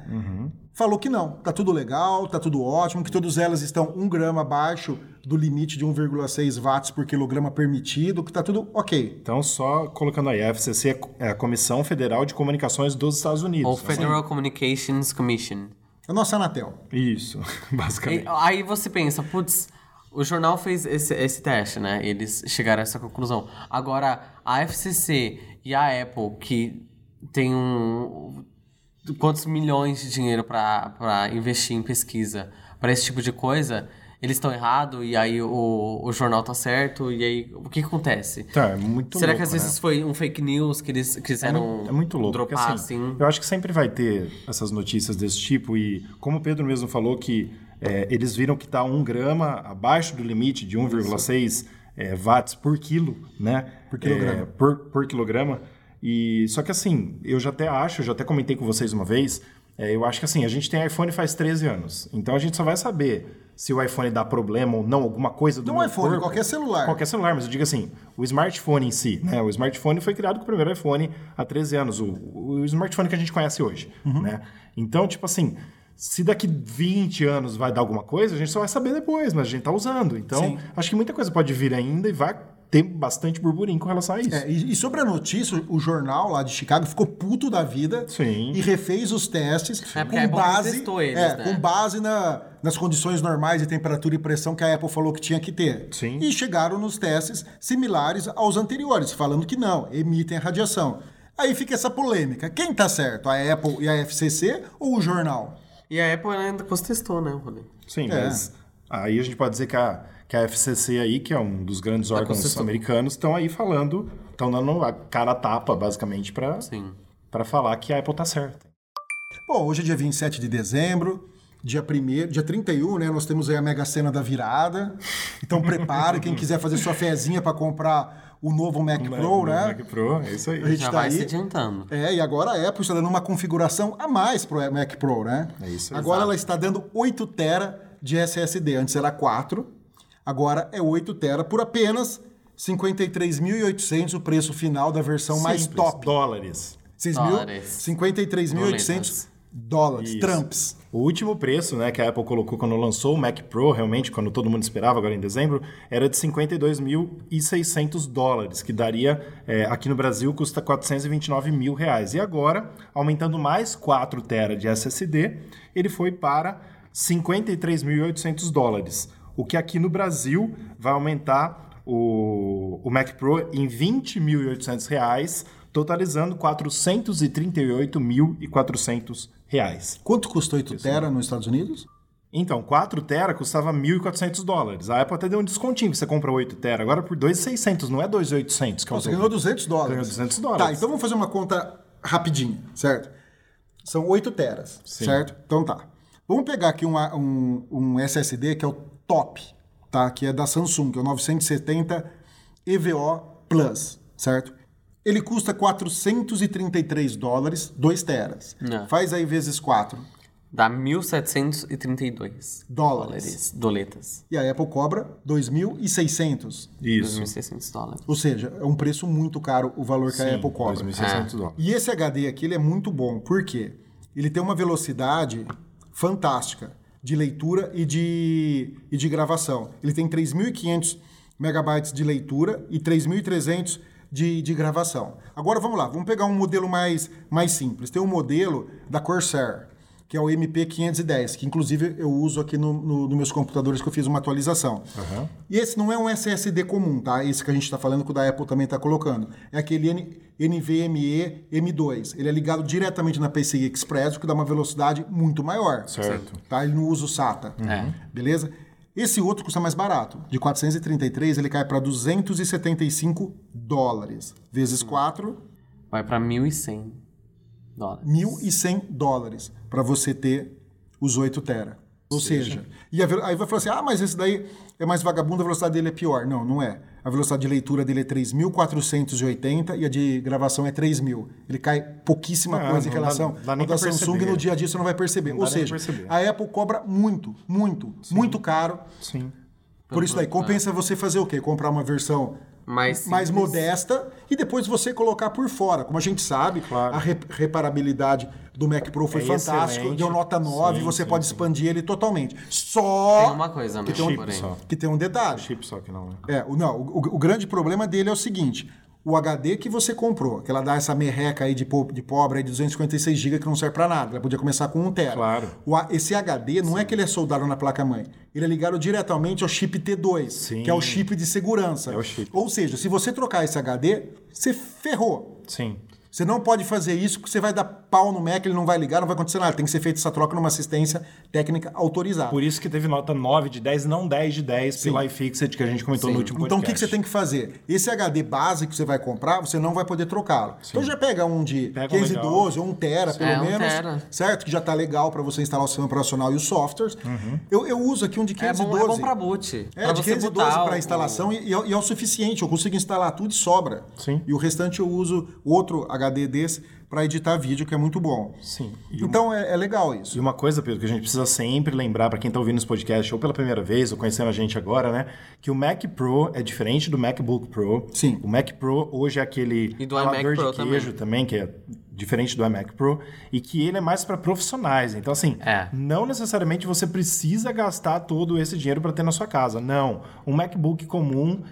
A: Falou que não, tá tudo legal, tá tudo ótimo, que todas elas estão um grama abaixo do limite de 1,6 watts por quilograma permitido, que tá tudo ok.
C: Então, só colocando aí, a FCC é a Comissão Federal de Comunicações dos Estados Unidos.
B: Ou
C: né?
B: Federal Communications Commission.
A: A nossa Anatel.
C: Isso, [LAUGHS]
B: E,
C: basicamente.
B: aí você pensa, putz, o jornal fez esse, esse teste, né? Eles chegaram a essa conclusão. Agora, a FCC e a Apple, que tem um. Quantos milhões de dinheiro pra pra investir em pesquisa pra esse tipo de coisa, eles estão errados e aí o, o jornal tá certo, e aí o que, que acontece?
C: Tá, é muito
B: Será
C: louco,
B: que às
C: né?
B: vezes foi um fake news que eles quiseram
C: É muito louco. porque,
B: dropar
C: assim,
B: assim?
C: Eu acho que sempre vai ter essas notícias desse tipo e, como o Pedro mesmo falou, que é, eles viram que está um grama abaixo do limite de 1,6 é, watts por quilo, né?
A: Por quilograma.
C: É, por, por quilograma. E, só que assim, eu já até acho, eu já até comentei com vocês uma vez, é, eu acho que assim, a gente tem iPhone faz 13 anos. Então a gente só vai saber se o iPhone dá problema ou não, alguma coisa do
A: Não iPhone,
C: corpo.
A: qualquer celular.
C: Qualquer celular, mas eu digo assim, o smartphone em si, né? O smartphone foi criado com o primeiro iPhone há 13 anos, o, o smartphone que a gente conhece hoje,
A: Uhum.
C: né? Então, tipo assim, se daqui 20 anos vai dar alguma coisa, a gente só vai saber depois, mas a gente tá usando. Então,
A: Sim.
C: acho que muita coisa pode vir ainda e vai ter bastante burburinho com relação a isso.
A: É, e, e sobre a notícia, o jornal lá de Chicago ficou puto da vida
C: Sim.
A: e refez os testes
B: É,
A: com base,
B: eles,
A: é,
B: né?
A: com base na- nas condições normais de temperatura e pressão que a Apple falou que tinha que ter.
C: Sim.
A: E chegaram nos testes similares aos anteriores, falando que não, emitem radiação. Aí fica essa polêmica. Quem tá certo? A Apple e a FCC ou o jornal?
B: E a Apple ainda contestou, né, Rolê?
C: Sim,
A: É.
C: mas aí a gente pode dizer que a, que a FCC aí, que é um dos grandes órgãos
B: consistência.
C: americanos, estão aí falando, estão dando a cara a tapa, basicamente, para para falar que a Apple tá certa.
A: Bom, hoje é dia 27 de dezembro, dia 1 dia 31, né? Nós temos aí a Mega Sena da virada. Então prepare, quem quiser fazer sua fezinha para comprar o novo Mac Pro,
C: No
A: né?
C: Mac Pro, é isso aí.
A: A gente
B: Já
A: tá
B: vai
A: aí.
B: se adiantando.
A: É, e agora a Apple está dando uma configuração a mais pro Mac Pro, né?
C: É isso aí.
A: Agora ela está dando 8 TB de SSD. Antes era 4, agora é 8 TB por apenas 53.800 o preço final da versão mais
C: Simples,
A: top.
C: Dólares.
A: 6 mil-
B: Dólares.
A: 53.800 dólares.
C: Isso.
A: Trumps.
C: O último preço né, que a Apple colocou quando lançou o Mac Pro, realmente, quando todo mundo esperava, agora em dezembro, era de 52.600 dólares, que daria, é, aqui no Brasil, custa 429 mil reais. E agora, aumentando mais 4 TB de SSD, ele foi para 53.800 dólares. O que aqui no Brasil vai aumentar o, o Mac Pro em 20.800 reais, totalizando 438.400 reais.
A: Quanto custa 8 TB nos Estados Unidos?
C: Então, 4 tera custava 1.400 dólares. A Apple até deu um descontinho, você compra 8 tera. Agora por 2.600, não é 2.800 que é o
A: Você ganhou 200 dólares.
C: Ganhou 200 dólares.
A: Tá, então vamos fazer uma conta rapidinha, certo? São 8 teras,
C: Sim.
A: certo? Então tá. Vamos pegar aqui uma- um, um SSD que é o top, tá? Que é da Samsung, que é o 970 EVO Plus, certo? Ele custa 433 dólares, 2 teras.
B: Não.
A: Faz aí vezes 4.
B: Dá 1.732
A: Dólares.
B: Doletas.
A: E a Apple cobra 2.600.
C: Isso.
B: 2.600 dólares.
A: Ou seja, é um preço muito caro o valor que a Apple cobra.
C: 2.600 dólares.
A: E esse HD aqui ele é muito bom. Por quê? Ele tem uma velocidade fantástica de leitura e de, e de gravação. Ele tem 3.500 megabytes de leitura e 3.300 de, de gravação. Agora vamos lá, vamos pegar um modelo mais, mais simples. Tem um modelo da Corsair, que é o MP510, que inclusive eu uso aqui no, no, nos meus computadores que eu fiz uma atualização.
C: Aham.
A: E esse não é um SSD comum, tá? Esse que a gente está falando que o da Apple também está colocando. É aquele N- NVMe M2. Ele é ligado diretamente na PCI Express, o que dá uma velocidade muito maior.
C: Certo.
A: Tá? Ele não usa o SATA.
B: É.
A: Beleza? Esse outro custa mais barato. De 433, ele cai para 275 dólares. Vezes 4,
B: Vai pra 1.100 dólares.
A: 1.100 dólares para você ter os 8 tera. Ou seja, e a ve- aí vai falar assim: ah, mas esse daí é mais vagabundo, a velocidade dele é pior. Não, não é. A velocidade de leitura dele é 3.480 e a de gravação é 3.000. Ele cai pouquíssima
C: Não,
A: coisa em
C: não dá-
A: relação
C: dá
A: ao da Samsung
C: perceber.
A: no dia a dia você não vai perceber.
C: Não
A: Ou seja,
C: perceber.
A: a Apple cobra muito, muito, muito caro.
C: Sim.
A: Por isso daí, compensa você fazer o quê? Comprar uma versão
B: Mais
A: mais modesta e depois você colocar por fora. Como a gente sabe,
C: Claro.
A: a re- reparabilidade do Mac Pro foi
C: É
A: fantástico,
C: excelente.
A: deu nota 9,
C: Sim,
A: você
C: sim,
A: pode
C: sim.
A: expandir ele totalmente. Só
B: Tem uma coisa
A: que
B: mesmo,
A: tem um, que tem um detalhe.
C: Chip só que não, né?
A: É, o, não, o, o grande problema dele é o seguinte: o HD que você comprou, que ela dá essa merreca aí de, po- de pobre aí de 256 GB que não serve pra nada, ela podia começar com 1 tera.
C: Claro.
A: Esse HD não é que ele é soldado na placa-mãe, ele é ligado diretamente ao chip T2,
C: Sim.
A: que é o chip de segurança.
C: É o chip.
A: Ou seja, se você trocar esse HD, você ferrou.
C: Sim.
A: Você não pode fazer isso porque você vai dar pau no Mac, ele não vai ligar, não vai acontecer nada. Tem que ser feita essa troca numa assistência técnica autorizada.
C: Por isso que teve nota 9 de 10, não 10 de 10 pelo iFixit que a gente comentou
B: Sim.
C: no último
A: Então o que, que
C: podcast.
A: você tem que fazer? Esse HD base que você vai comprar, você não vai poder trocá-lo. Então já pega um de
C: Pega um
A: 512 ou 1 tera, pelo
B: É, um
A: menos,
B: tera.
A: certo? Que já tá legal para você instalar o sistema operacional e os softwares. Eu, eu uso aqui um de
B: É
A: 512.
B: bom, é bom pra boot.
A: É,
B: pra
A: de
B: você
A: 512
B: botar
A: para
B: o-
A: instalação e, e é, e é o suficiente. Eu consigo instalar tudo e sobra.
C: Sim.
A: E o restante eu uso outro HD desse para editar vídeo, que é muito bom.
C: Sim. E
A: Então é, é legal isso.
C: E uma coisa, Pedro, que a gente precisa sempre lembrar para quem está ouvindo esse podcast ou pela primeira vez ou conhecendo a gente agora, né? Que o Mac Pro é diferente do MacBook Pro.
A: Sim.
C: O Mac Pro hoje é aquele
B: E do iMac
C: de
B: Pro
C: queijo também. que é diferente do iMac Pro, e que ele é mais para profissionais. Então, assim,
B: É.
C: não necessariamente você precisa gastar todo esse dinheiro para ter na sua casa. Não. Um MacBook comum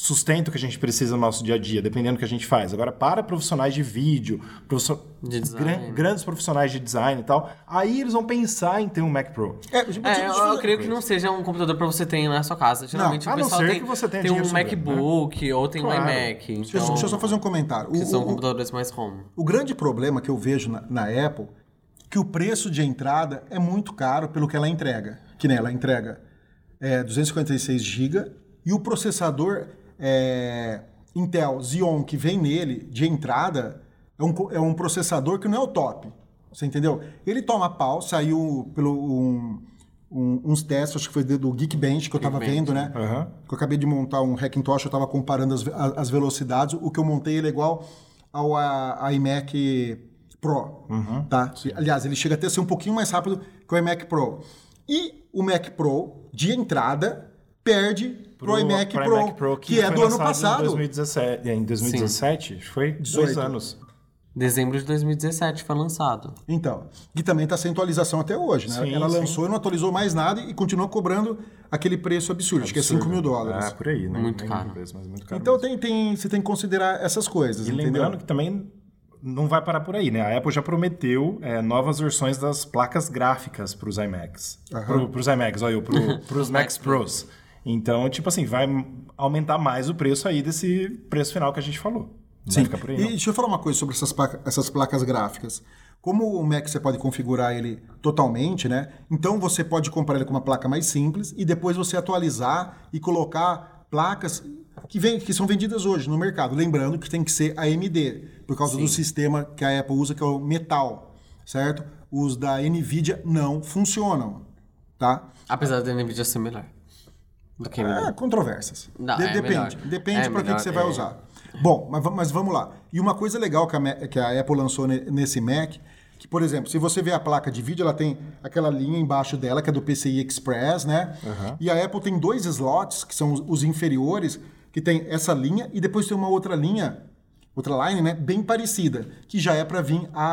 C: sustenta o que a gente precisa no nosso dia a dia, dependendo do que a gente faz. Agora, para profissionais de vídeo, profissio-
B: De
C: gran- grandes profissionais de design e tal, aí eles vão pensar em ter um Mac Pro.
A: É, deixa-
B: É, eu,
A: eu
B: eu creio que não seja um computador pra você ter na sua casa. Geralmente
C: a
B: o
C: não
B: pessoal
C: ser
B: tem,
C: que você tenha
B: tem um
C: sobrando,
B: MacBook ou tem
C: Claro.
B: um iMac.
A: Deixa, eu-
B: Então,
A: deixa eu só fazer um comentário.
B: que
A: O-
B: são
A: o-
B: computadores mais home.
A: O grande problema que eu vejo na, na Apple que o preço de entrada é muito caro pelo que ela entrega. Que nem ela entrega é, 256 GB e o processador é, Intel Xeon que vem nele de entrada é um, é um processador que não é o top. Você entendeu? Ele toma pau, saiu pelo um- um- uns testes, acho que foi do Geekbench que eu estava vendo, né?
C: Aham.
A: que eu acabei de montar um Hackintosh, eu estava comparando as, a- as velocidades. O que eu montei ele é igual ao a- iMac Pro, tá? Aliás, ele chega até a ser um pouquinho mais rápido que o iMac Pro. E o Mac Pro, de entrada, perde pro, iMac
C: pro
A: Pro,
C: Pro,
A: que, é
C: foi
A: do ano passado.
C: Em 2017, em 2017 acho que foi?
A: 18.
C: Dois anos.
B: Dezembro de 2017 foi lançado.
A: Então, que também está sem atualização até hoje, né?
C: Sim,
A: Ela
C: sim.
A: lançou e não atualizou mais nada e continua cobrando aquele preço absurdo, acho que é 5 mil dólares.
C: Ah, por aí, né?
B: Muito
C: Nem
B: caro.
C: mas muito caro
A: Então tem, tem, você tem que considerar essas coisas,
C: E
A: entendeu?
C: lembrando que também não vai parar por aí, né? A Apple já prometeu é, novas versões das placas gráficas para os iMacs. Para os iMacs, olha eu, para os Macs Pros. Então, tipo assim, vai aumentar mais o preço aí desse preço final que a gente falou. Não
A: Sim.
C: aí,
A: e deixa eu falar uma coisa sobre essas, placa- essas placas gráficas. Como o Mac você pode configurar ele totalmente, né? Então você pode comprar ele com uma placa mais simples e depois você atualizar e colocar placas que, vem, que são vendidas hoje no mercado. Lembrando que tem que ser AMD, por causa do sistema que a Apple usa, que é o Metal, certo? Os da NVIDIA não funcionam, tá?
B: Apesar da NVIDIA ser melhor do que
A: É,
B: AMD.
A: controvérsias.
B: Não,
A: De-
B: é
A: depende.
B: melhor.
A: Depende
B: É
A: para que, que você vai
B: é.
A: usar. Bom, mas, mas vamos lá. E uma coisa legal que a, Ma- que a Apple lançou ne- nesse Mac Que, por exemplo, se você vê a placa de vídeo, ela tem aquela linha embaixo dela, que é do PCI Express, né? E a Apple tem dois slots, que são os- os inferiores, que tem essa linha e depois tem uma outra linha, outra line, né? Bem parecida, que já é para vir a,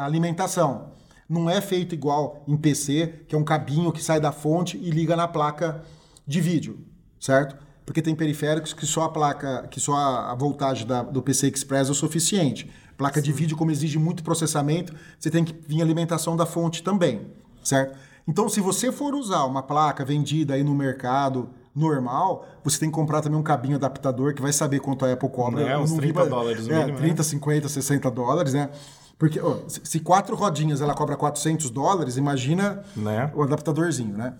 A: a alimentação. Não é feito igual em PC, que é um cabinho que sai da fonte e liga na placa de vídeo, certo? Porque tem periféricos que só a placa, que só a voltagem da- do PC Express é o suficiente. Placa de vídeo, como exige muito processamento, você tem que vir alimentação da fonte também, certo? Então, se você for usar uma placa vendida aí no mercado normal, você tem que comprar também um cabinho adaptador que vai saber quanto a Apple cobra.
C: É, uns
A: não vi
C: 30
A: pra-
C: dólares no
A: é,
C: mínimo, né?
A: 30, 50, 60 dólares, né? Porque ó, se se quatro rodinhas ela cobra 400 dólares, imagina
C: Né?
A: o adaptadorzinho, né?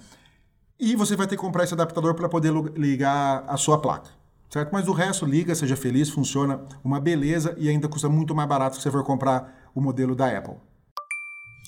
A: E você vai ter que comprar esse adaptador para poder ligar a sua placa, certo? Mas o resto liga, seja feliz, funciona uma beleza e ainda custa muito mais barato se você for comprar o modelo da Apple.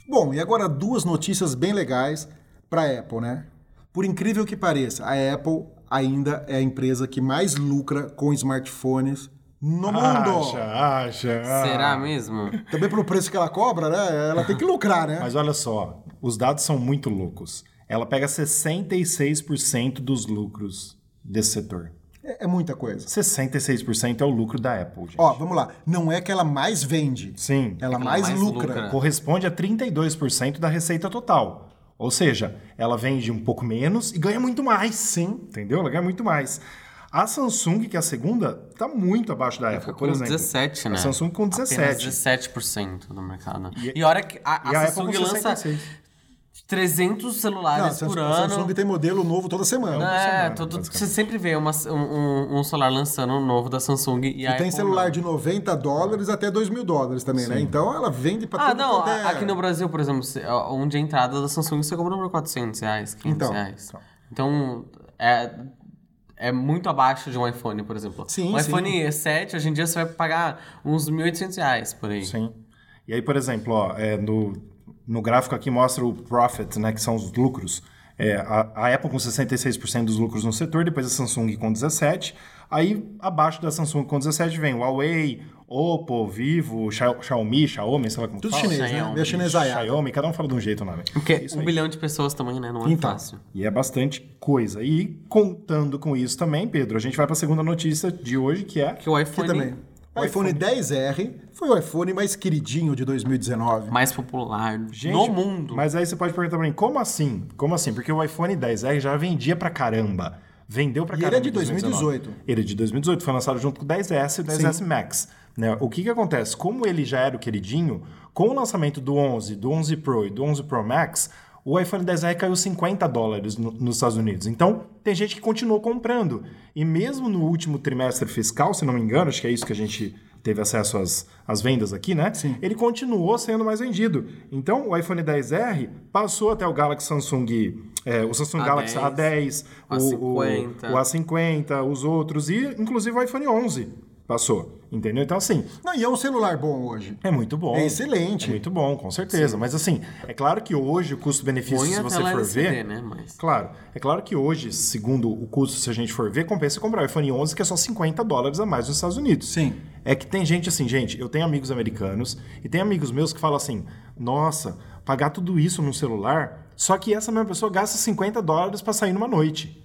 A: Bom, e agora duas notícias bem legais para a Apple, né? Por incrível que pareça, a Apple ainda é a empresa que mais lucra com smartphones no mundo.
C: Acha, acha.
B: Será mesmo?
A: Também pelo preço que ela cobra, né? Ela tem que lucrar, né?
C: Mas olha só, os dados são muito loucos. Ela pega 66% dos lucros desse setor.
A: É, é muita coisa.
C: 66% é o lucro da Apple, gente.
A: Ó, vamos lá. Não é que ela mais vende.
C: Sim.
A: Ela
B: Ela
A: mais,
B: mais
A: lucra.
B: lucra.
C: Corresponde a 32% da receita total. Ou seja, ela vende um pouco menos e ganha muito mais.
A: Sim.
C: Entendeu? Ela ganha muito mais. A Samsung, que é a segunda, tá muito abaixo da Apple,
B: Fica
C: por
B: com
C: exemplo.
B: 17, né?
C: A Samsung com 17.
B: Apenas 17% do mercado.
C: E-
B: E, olha que a, a
C: e a Apple
B: Samsung
C: com
B: lança
C: 66.
B: 300
A: Não, a
B: celulares
A: Samsung,
B: por
A: a
B: ano.
A: Samsung tem modelo novo toda semana.
B: É,
C: semana,
B: todo, você sempre vê uma- um, um- celular lançando um novo da Samsung e,
A: E tem
B: Apple
A: celular
B: não.
A: de 90 dólares até 2 mil dólares também, né? Então ela vende pra
B: Ah,
A: todo
B: não,
A: é-
B: aqui no Brasil, por exemplo, onde a entrada da Samsung você compra por 400 reais, 500
A: Então,
B: reais. Então, é, é muito abaixo de um iPhone, por exemplo.
A: Sim,
B: um
A: sim.
B: iPhone 7, hoje em dia, você vai pagar uns 1.800 reais por aí.
C: Sim. E aí, por exemplo, ó, é, no, no gráfico aqui mostra o profit, né, que são os lucros. É, a, a Apple com 66% dos lucros no setor, depois a Samsung com 17%. Aí, abaixo da Samsung com 17% vem o Huawei, Oppo, Vivo, Xia- Xiaomi, Xiaomi, sei lá como
A: Tudo
C: fala.
A: chinês, né?
B: Xiaomi.
A: Meia chinesaiada.
C: Xiaomi, cada um fala de um jeito o nome.
B: Porque
C: Isso
B: um
C: aí.
B: bilhão de pessoas também, né? Não é
A: Então.
B: fácil.
C: E é bastante coisa. E contando com isso também, Pedro, a gente vai para a segunda notícia de hoje, que é
B: Que o iPhone
A: também. O iPhone 10R foi o iPhone mais queridinho de 2019.
B: mais popular
C: Gente,
B: no mundo.
C: Mas aí você pode perguntar pra mim, como assim? Como assim? Porque o iPhone 10R já vendia pra caramba. Vendeu pra
A: E ele
C: caramba.
A: é de
C: em 2019.
A: 2018.
C: Ele é de 2018, foi lançado junto com o 10S e o 10S Max. Né? O que que acontece? Como ele já era o queridinho, com o lançamento do 11, do 11 Pro e do 11 Pro Max, o iPhone 10R caiu 50 dólares no- nos Estados Unidos. Então, tem gente que continuou comprando. E mesmo no último trimestre fiscal, se não me engano, acho que é isso que a gente teve acesso às, às vendas aqui, né?
A: Sim.
C: Ele continuou sendo mais vendido. Então, o iPhone 10R passou até o Galaxy Samsung, é, o Samsung
B: A10,
C: Galaxy A10,
B: o
C: o, o,
B: A50.
C: o A50, os outros, e inclusive o iPhone 11 passou. Entendeu? Então, assim,
A: Não, e é um celular bom hoje.
C: é muito bom.
A: É excelente.
C: É muito bom, com certeza. Mas assim, é claro que hoje o custo-benefício, se você for
B: LCD,
C: ver.
B: né? Mas...
C: Claro, é claro que hoje, segundo o custo, se a gente for ver, compensa comprar o iPhone 11, que é só 50 dólares a mais nos Estados Unidos.
A: Sim.
C: É que tem gente assim, gente, eu tenho amigos americanos e tem amigos meus que falam assim: nossa, pagar tudo isso num celular, só que essa mesma pessoa gasta 50 dólares pra sair numa noite.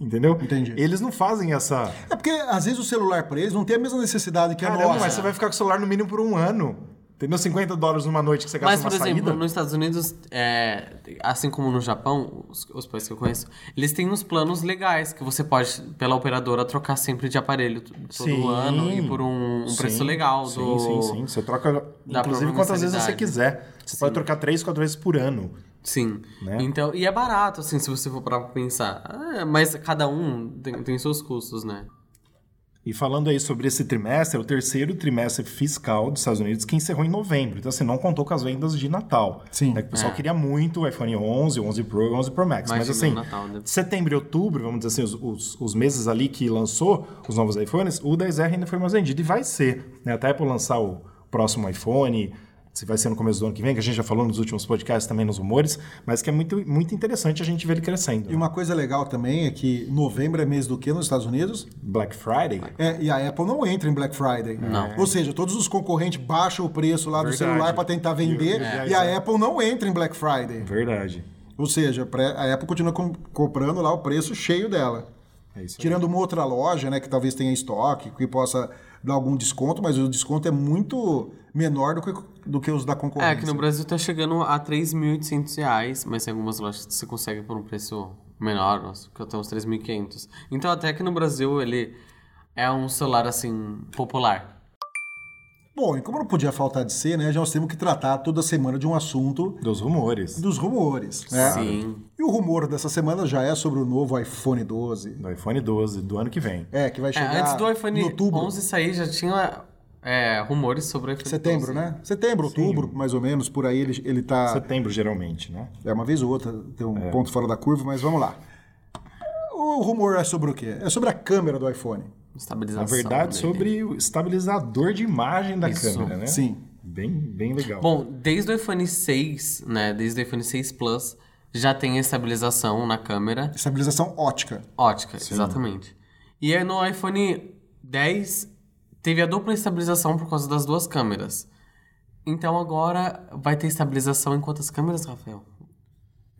C: Entendeu?
A: Entendi.
C: Eles não fazem essa.
A: É porque, às vezes, o celular pra eles não tem a mesma necessidade que a
C: Caramba,
A: nossa.
C: mas você vai ficar com o celular no mínimo por um ano. Entendeu? 50 dólares numa noite que você gasta
B: Mas, por exemplo,
C: saída.
B: nos Estados Unidos, é, assim como no Japão, os, os países que eu conheço, eles têm uns planos legais que você pode, pela operadora, trocar sempre de aparelho todo
C: Sim.
B: ano e por um, um
C: Sim,
B: preço legal.
C: Sim,
B: do...
C: sim, sim. Você troca, inclusive, quantas vezes você quiser. Você pode trocar três, quatro vezes por ano.
B: Sim.
C: Né?
B: Então, e é barato, assim, se você for pra pensar. Ah, mas cada um tem, tem seus custos, né?
C: E falando aí sobre esse trimestre, é o terceiro trimestre fiscal dos Estados Unidos que encerrou em novembro. Então, assim, não contou com as vendas de Natal.
A: Sim.
C: Né? que O pessoal
B: É.
C: queria muito o iPhone 11, o 11 Pro e o 11 Pro Max. Mas,
B: Imagina
C: assim,
B: o Natal, né?
C: setembro e outubro, vamos dizer assim, os, os- os meses ali que lançou os novos iPhones, o 10R ainda foi mais vendido. E vai ser. Né? Até Apple lançar o próximo iPhone, se vai ser no começo do ano que vem, que a gente já falou nos últimos podcasts também nos rumores, mas que é muito, muito interessante a gente ver ele crescendo.
A: E uma coisa legal também é que novembro é mês do que nos Estados Unidos?
C: Black Friday?
A: É, e a Apple não entra em Black Friday.
B: Não.
A: Ou seja, todos os concorrentes baixam o preço lá do
C: Verdade.
A: celular para tentar vender
C: É.
A: e a Apple não entra em Black Friday.
C: Verdade.
A: Ou seja, a Apple continua com- comprando lá o preço cheio dela.
C: É isso aí.
A: Tirando uma outra loja, né, que talvez tenha estoque, que possa dar algum desconto, mas o desconto é muito menor do que, do que os da
B: É,
A: concorrência.
B: aqui no Brasil tá chegando a 3.800 reais, mas tem algumas lojas que você consegue por um preço menor, que até uns 3.500. Então até que no Brasil ele é um celular, assim, popular.
A: Bom, e como não podia faltar de ser, né, já nós temos que tratar toda semana de um assunto
C: Dos rumores.
A: dos rumores. Né?
B: Sim.
A: E o rumor dessa semana já é sobre o novo iPhone 12.
C: Do iPhone 12, do ano que vem.
A: É, que vai
B: É,
A: chegar
B: antes do iPhone
A: em outubro.
B: 11 sair, já tinha é, rumores sobre o iPhone
A: Setembro,
B: 12.
A: né? Setembro, outubro, mais ou menos, por aí ele, ele tá.
C: Setembro, geralmente, né?
A: É uma vez ou outra, tem
B: É.
A: um ponto fora da curva, mas vamos lá. O rumor é sobre o quê? É sobre a câmera do iPhone.
B: Estabilização.
C: Na verdade,
B: dele.
C: sobre o estabilizador de imagem da
B: Isso.
C: câmera, né?
A: Sim.
C: Bem, bem legal.
B: Bom, desde o iPhone 6, né? Desde o iPhone 6 Plus, já tem a estabilização na câmera.
A: Estabilização ótica.
B: Ótica, exatamente. E aí no iPhone 10 teve a dupla estabilização por causa das duas câmeras. Então agora vai ter estabilização em quantas câmeras, Rafael?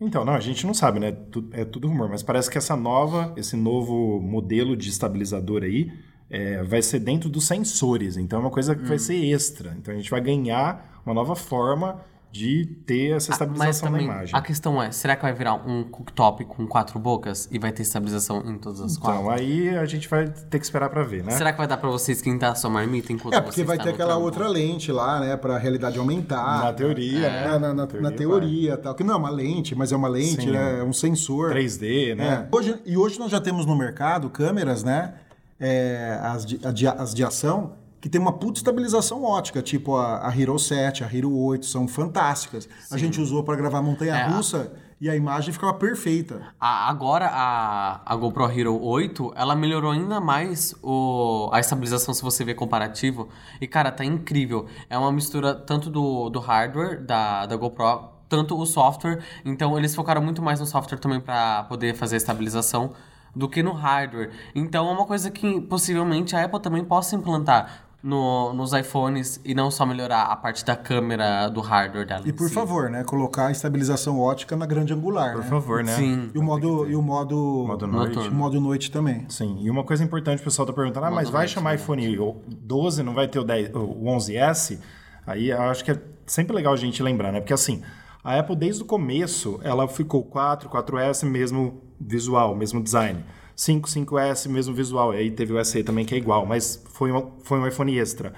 C: Então, não, a gente não sabe, né? É tudo rumor, mas parece que essa nova, esse novo modelo de estabilizador aí é, vai ser dentro dos sensores. Então é uma coisa que
B: Hum.
C: vai ser extra. Então a gente vai ganhar uma nova forma de ter essa
B: Mas
C: estabilização da
B: também
C: imagem.
B: a questão é, será que vai virar um cooktop com quatro bocas e vai ter estabilização em todas as quatro?
C: Então, aí a gente vai ter que esperar pra ver, né?
B: Será que vai dar pra você esquentar a sua marmita enquanto
A: É, porque
B: você
A: vai
B: está
A: ter aquela
B: trampo?
A: outra lente lá, né, pra realidade aumentar.
C: Na teoria,
A: É,
C: né?
A: na, na- na
C: Teoria
A: teoria e tal. Que não é uma lente, mas é uma lente,
C: Sim.
A: né? É um sensor.
C: 3D, né?
A: É. Hoje, e hoje nós já temos no mercado câmeras, né? é, as, de, a de- as de ação, que tem uma puta estabilização ótica, tipo a, a Hero 7, a Hero 8, são fantásticas. A gente usou para gravar montanha
B: É,
A: russa e a imagem ficava perfeita.
B: A- agora a, a GoPro Hero 8, ela melhorou ainda mais o, a estabilização se você ver comparativo. E cara, tá incrível. É uma mistura tanto do, do hardware da, da GoPro, tanto o software. Então eles focaram muito mais no software também para poder fazer a estabilização do que no hardware. Então é uma coisa que possivelmente a Apple também possa implantar no- nos iPhones e não só melhorar a parte da câmera do hardware dela.
A: E por
B: si.
A: favor, né? Colocar a estabilização ótica na grande angular.
C: Por
A: né?
C: favor, né?
B: Sim.
A: E o modo, e o modo,
C: Modo noite.
A: O modo noite também.
C: Sim, e uma coisa importante, o pessoal tá perguntando, ah, mas vai
B: noite,
C: chamar
B: né?
C: iPhone 12, não vai ter o, 10, o 11S? Aí eu acho que é sempre legal a gente lembrar, né? Porque assim, a Apple desde o começo, ela ficou 4, 4S, mesmo visual, mesmo design. 5, 5S, mesmo visual. E aí teve o SE também que é igual, mas foi um, foi um iPhone extra.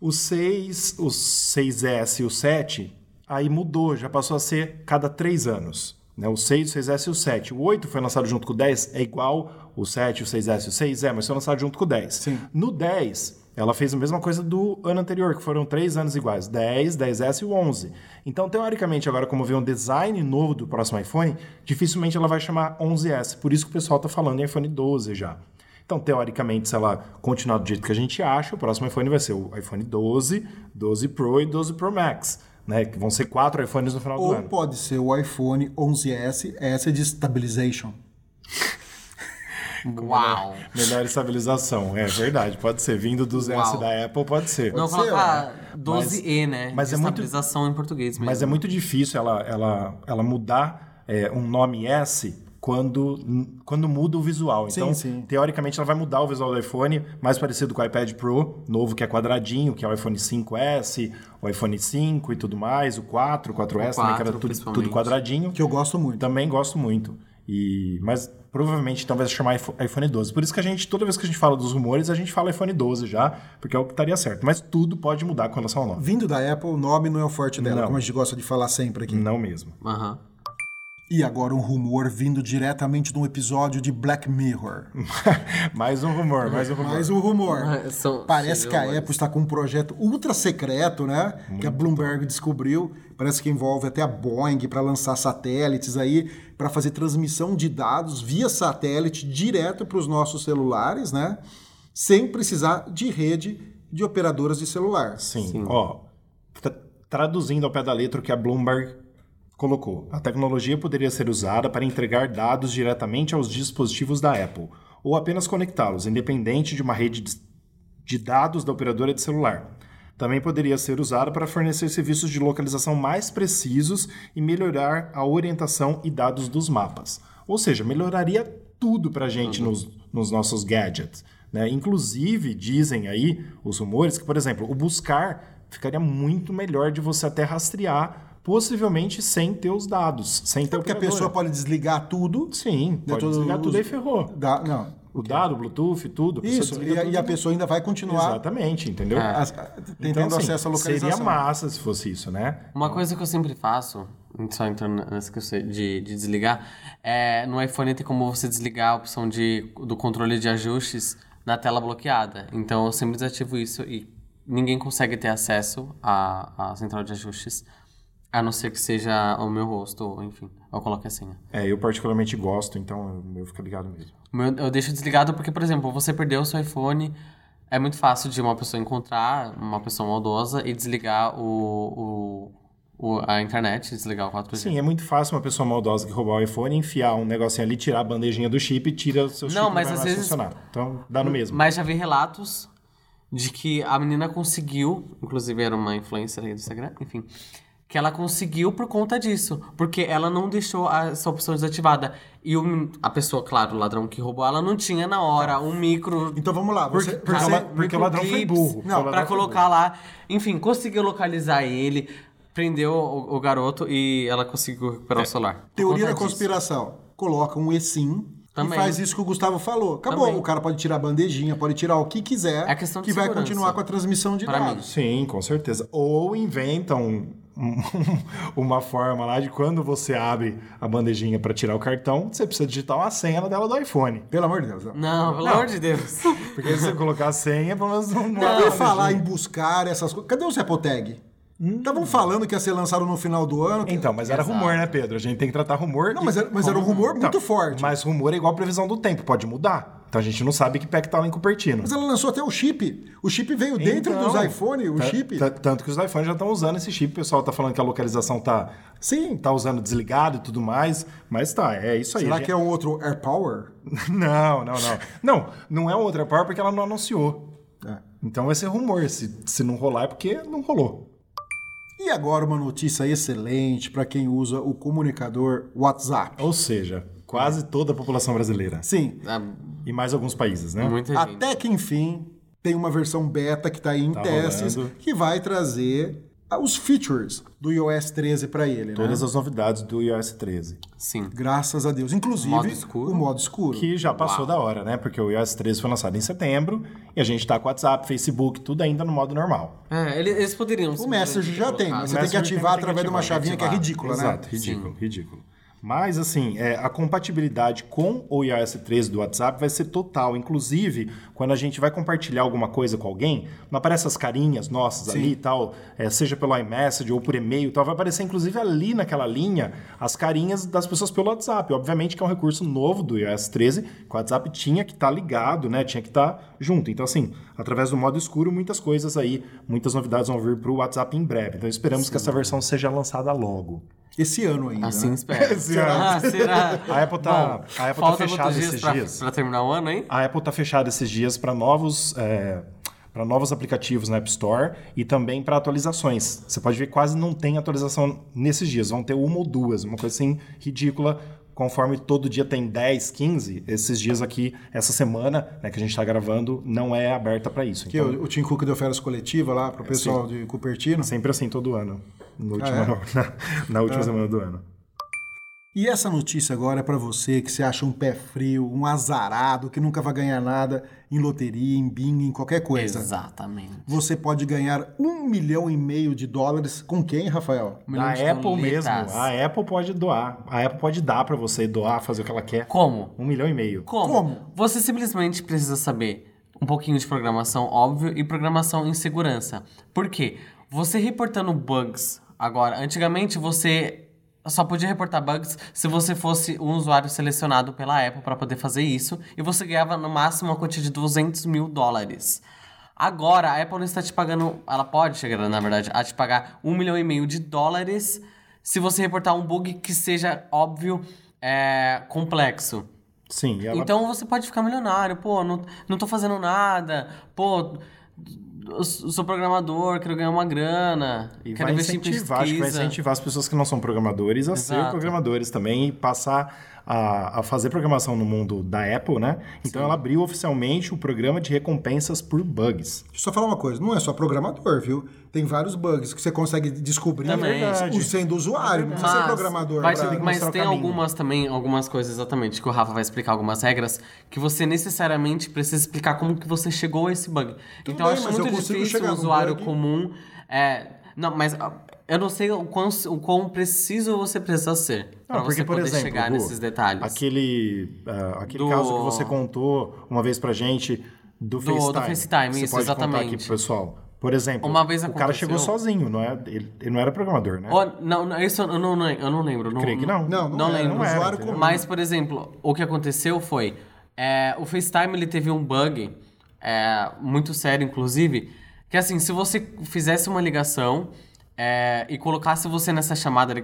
C: O 6, o 6S e o 7, aí mudou, já passou a ser cada 3 anos. Né? O 6, o 6S e o 7. O 8 foi lançado junto com o 10, é igual o 7, o 6S e o 6 é, mas foi lançado junto com o 10.
A: Sim.
C: No 10, ela fez a mesma coisa do ano anterior, que foram três anos iguais: 10, 10S e o 11. Então, teoricamente, agora, como vê um design novo do próximo iPhone, dificilmente ela vai chamar 11S. Por isso que o pessoal está falando em iPhone 12 já. Então, teoricamente, se ela continuar do jeito que a gente acha, o próximo iPhone vai ser o iPhone 12, 12 Pro e 12 Pro Max. Né? Que vão ser quatro iPhones no final do
A: Ou
C: ano.
A: pode ser o iPhone 11S, essa é de stabilization.
B: Uau!
C: Melhor estabilização, é verdade, pode ser. Vindo dos S da Apple, pode ser.
B: Não,
A: ser,
B: colocar 12E, né?
C: mas
B: de
C: é muito-
B: estabilização em português mesmo.
C: Mas é muito difícil ela, ela, ela mudar é, um nome S quando, quando muda o visual.
A: Sim,
C: Então,
A: sim.
C: teoricamente, ela vai mudar o visual do iPhone, mais parecido com o iPad Pro, novo que é quadradinho, que é o iPhone 5S, o iPhone 5 e tudo mais, o 4, o 4S também, que era
B: 4,
C: tudo, tudo quadradinho.
A: Que eu gosto muito.
C: Também gosto muito. E, mas provavelmente então vai se chamar iPhone- iPhone 12. Por isso que a gente, toda vez que a gente fala dos rumores, a gente fala iPhone 12 já, porque é o que estaria certo. Mas tudo pode mudar com relação ao nome.
A: Vindo da Apple, o nome não é o forte dela,
C: Não.
A: como a gente gosta de falar sempre aqui.
C: Não mesmo.
B: Aham.
A: E agora um rumor vindo diretamente de um episódio de Black Mirror. [LAUGHS]
C: mais um rumor, mais um rumor.
A: Mais um rumor. [LAUGHS]
B: São-
A: Parece
B: são
A: que a
B: rumores.
A: Apple está com um projeto ultra secreto, né? que a Bloomberg descobriu. Parece que envolve até a Boeing para lançar satélites aí, para fazer transmissão de dados via satélite direto para os nossos celulares, né? Sem precisar de rede de operadoras de celular.
C: Sim. Ó, tra- traduzindo ao pé da letra o que a Bloomberg colocou, a tecnologia poderia ser usada para entregar dados diretamente aos dispositivos da Apple ou apenas conectá-los, independente de uma rede de dados da operadora de celular. Também poderia ser usada para fornecer serviços de localização mais precisos e melhorar a orientação e dados dos mapas. Ou seja, melhoraria tudo para a gente uhum. nos, nos nossos gadgets. Né? Inclusive, dizem aí os rumores que, por exemplo, o buscar ficaria muito melhor de você até rastrear possivelmente sem ter os dados, sem ter
A: porque a pessoa pode desligar tudo.
C: Sim, né, pode desligar tudo e ferrou.
A: Não.
C: O dado, o Bluetooth, tudo.
A: Isso, e a, e a, pessoa ainda vai continuar.
C: Exatamente, entendeu?
A: É. Tendo então, assim, acesso à localização.
C: Seria massa se fosse isso, né?
B: Uma coisa que eu sempre faço, só entrando nessa questão de, de desligar, é no iPhone tem como você desligar a opção de, do controle de ajustes na tela bloqueada. Então eu sempre desativo isso e ninguém consegue ter acesso à, à central de ajustes a não ser que seja o meu rosto, ou enfim, eu coloque a senha.
C: É, eu particularmente gosto, então o meu fica ligado mesmo.
B: Eu deixo desligado porque, por exemplo, você perdeu o seu iPhone, é muito fácil de uma pessoa encontrar, uma pessoa maldosa, e desligar o, o, o a internet, desligar o 4G.
C: Sim, é muito fácil uma pessoa maldosa que roubar o iPhone, enfiar um negocinho ali, tirar a bandejinha do chip e tira o seu chip
B: não, mas às vezes...
C: funcionar. Então, dá no mesmo.
B: Mas já vi relatos de que a menina conseguiu, inclusive era uma influencer aí do Instagram, enfim que ela conseguiu por conta disso. Porque ela não deixou essa opção desativada. E o, a pessoa, claro, o ladrão que roubou, ela não tinha na hora um micro.
A: Então vamos lá.
C: Você, porque, porque, porque o ladrão foi burro.
B: Não, pra colocar lá. Enfim, conseguiu localizar ele, prendeu o, o garoto e ela conseguiu recuperar é. o celular.
A: Teoria da conspiração. Coloca um eSIM também. E faz isso que o Gustavo falou. Acabou. Também. O cara pode tirar a bandejinha, pode tirar o que quiser.
B: É questão de
A: que
B: segurança.
A: vai continuar com a transmissão de pra dados. Mim.
C: Sim, com certeza. Ou inventam [LAUGHS] uma forma lá de quando você abre a bandejinha para tirar o cartão, você precisa digitar uma senha na tela do iPhone.
A: Pelo amor de Deus.
B: Não, não pelo não. amor de Deus.
C: Porque se você colocar a senha, pelo menos não...
A: Não, não falar em buscar essas coisas... Cadê o Tag? Estavam hum. falando que ia ser lançado no final do ano.
C: Então, mas era Exato. rumor, né, Pedro? A gente tem que tratar rumor.
A: Não, mas era, mas era um rumor muito então, forte.
C: Mas rumor é igual a previsão do tempo, pode mudar. Então a gente não sabe que pack tá lá em Cupertino.
A: Mas ela lançou até o chip. O chip veio dentro então, dos iPhone, o chip.
C: Tanto que os iPhones já estão usando esse chip. O pessoal tá falando que a localização tá. Sim, tá usando desligado e tudo mais. Mas tá, é isso aí.
A: Será que é um outro AirPower? [LAUGHS]
C: não, não, não. não, não é um outro AirPower porque ela não anunciou. É. Então vai ser rumor. Se, se não rolar é porque não rolou.
A: E agora uma notícia excelente para quem usa o comunicador WhatsApp.
C: Ou seja, quase toda a população brasileira.
A: Sim.
B: Ah,
C: e mais alguns países, né?
B: Muita
A: gente. Até que enfim tem uma versão beta que está aí em tá testes rolando. que vai trazer os features do iOS 13 para ele,
C: né? Todas
A: né?
C: as novidades do iOS 13.
B: Sim.
A: Graças a Deus. Inclusive, o modo escuro. O modo escuro.
C: Que já passou Uau. da hora, né? Porque o iOS 13 foi lançado em setembro e a gente está com WhatsApp, Facebook, tudo ainda no modo normal.
B: É, eles poderiam...
A: O Messenger já tem, mas você tem que ativar através de uma chavinha que é ridícula,
C: Exato, né? Exato, ridículo, Sim. ridículo. Mas, assim, é, a compatibilidade com o iOS 13 do WhatsApp vai ser total. Inclusive, quando a gente vai compartilhar alguma coisa com alguém, não aparece as carinhas nossas Sim. ali e tal, é, seja pelo iMessage ou por e-mail e tal, vai aparecer, inclusive, ali naquela linha, as carinhas das pessoas pelo WhatsApp. Obviamente que é um recurso novo do iOS 13, que o WhatsApp tinha que estar tá ligado, né? Tinha que estar tá junto. Então, assim, através do modo escuro, muitas coisas aí, muitas novidades vão vir para o WhatsApp em breve. Então, esperamos Sim. que essa versão seja lançada logo.
A: Esse ano ainda.
B: Assim
A: né?
B: espero. [LAUGHS]
C: Esse será?
B: Ano. será? [LAUGHS]
C: A Apple tá, Bom, a Apple tá fechada esses
B: pra,
C: dias.
B: Para terminar o ano, hein?
C: A Apple tá fechada esses dias para novos. É, para novos aplicativos na App Store e também para atualizações. Você pode ver que quase não tem atualização nesses dias, vão ter uma ou duas, uma coisa assim ridícula, conforme todo dia tem 10, 15, esses dias aqui, essa semana né, que a gente está gravando, não é aberta para isso.
A: Que então, o, o Tim Cook deu férias coletiva lá para o pessoal sim. de Cupertino?
C: Sempre assim, todo ano. No último, ah, é? [LAUGHS] na, na, última ah. semana do ano.
A: E essa notícia agora é para você que se acha um pé frio, um azarado, que nunca vai ganhar nada em loteria, em bingo, em qualquer coisa.
B: Exatamente.
A: Você pode ganhar um milhão e meio de dólares com quem, Rafael?
C: Um a Apple mesmo. A Apple pode doar. A Apple pode dar para você doar, fazer o que ela quer.
B: Como?
C: Um milhão e meio.
B: Como? Como? Você simplesmente precisa saber um pouquinho de programação, óbvio, e programação em segurança. Por quê? Você reportando bugs agora, antigamente você só podia reportar bugs se você fosse um usuário selecionado pela Apple para poder fazer isso, e você ganhava no máximo uma quantia de 200 mil dólares. Agora, a Apple está te pagando. Ela pode chegar, na verdade, a te pagar um milhão e meio de dólares se você reportar um bug que seja óbvio, é, complexo.
C: Sim, ela...
B: Então você pode ficar milionário, pô, não, não tô fazendo nada, pô, eu sou programador, quero ganhar uma grana,
C: E
B: quero
C: vai incentivar, acho que vai incentivar as pessoas que não são programadores a ser
B: Exato.
C: programadores também e passar a, a fazer programação no mundo da Apple, né? Então ela abriu oficialmente o programa de recompensas por bugs.
A: Deixa eu só falar uma coisa, não é só programador, viu? Tem vários bugs que você consegue descobrir
B: Também.
A: o- sendo usuário, não precisa ser programador.
B: vai-
A: pra-
B: mas tem algumas também, algumas coisas exatamente, que o Rafa vai explicar algumas regras, que você necessariamente precisa explicar como que você chegou a esse bug. então
A: bem,
B: eu acho
A: mas eu
B: muito
A: consigo
B: difícil o usuário
A: bug.
B: comum. É, não, mas eu não sei o quão, o quão preciso você precisa ser
C: Não,
B: para
C: porque,
B: você
C: por
B: poder
C: exemplo,
B: chegar
C: Gu,
B: nesses detalhes.
C: Aquele, ah, aquele
B: Do-
C: caso que você contou uma vez pra gente do,
B: Do-
C: FaceTime.
B: do FaceTime,
C: Você
B: isso,
C: pode contar aqui
B: exatamente.
C: pro pessoal. Por exemplo,
B: Uma vez
C: o cara
B: aconteceu-
C: chegou sozinho, não é? Ele, ele não era programador, né?
B: Ou- não, não, isso eu não, eu não lembro. Não,
C: Creio que não.
A: Não, não,
B: Não
A: era,
B: lembro.
C: Não era.
B: Mas, por exemplo, o que aconteceu foi... é, o FaceTime, ele teve um bug, é, muito sério, inclusive, que assim, se você fizesse uma ligação é, e colocasse você nessa chamada,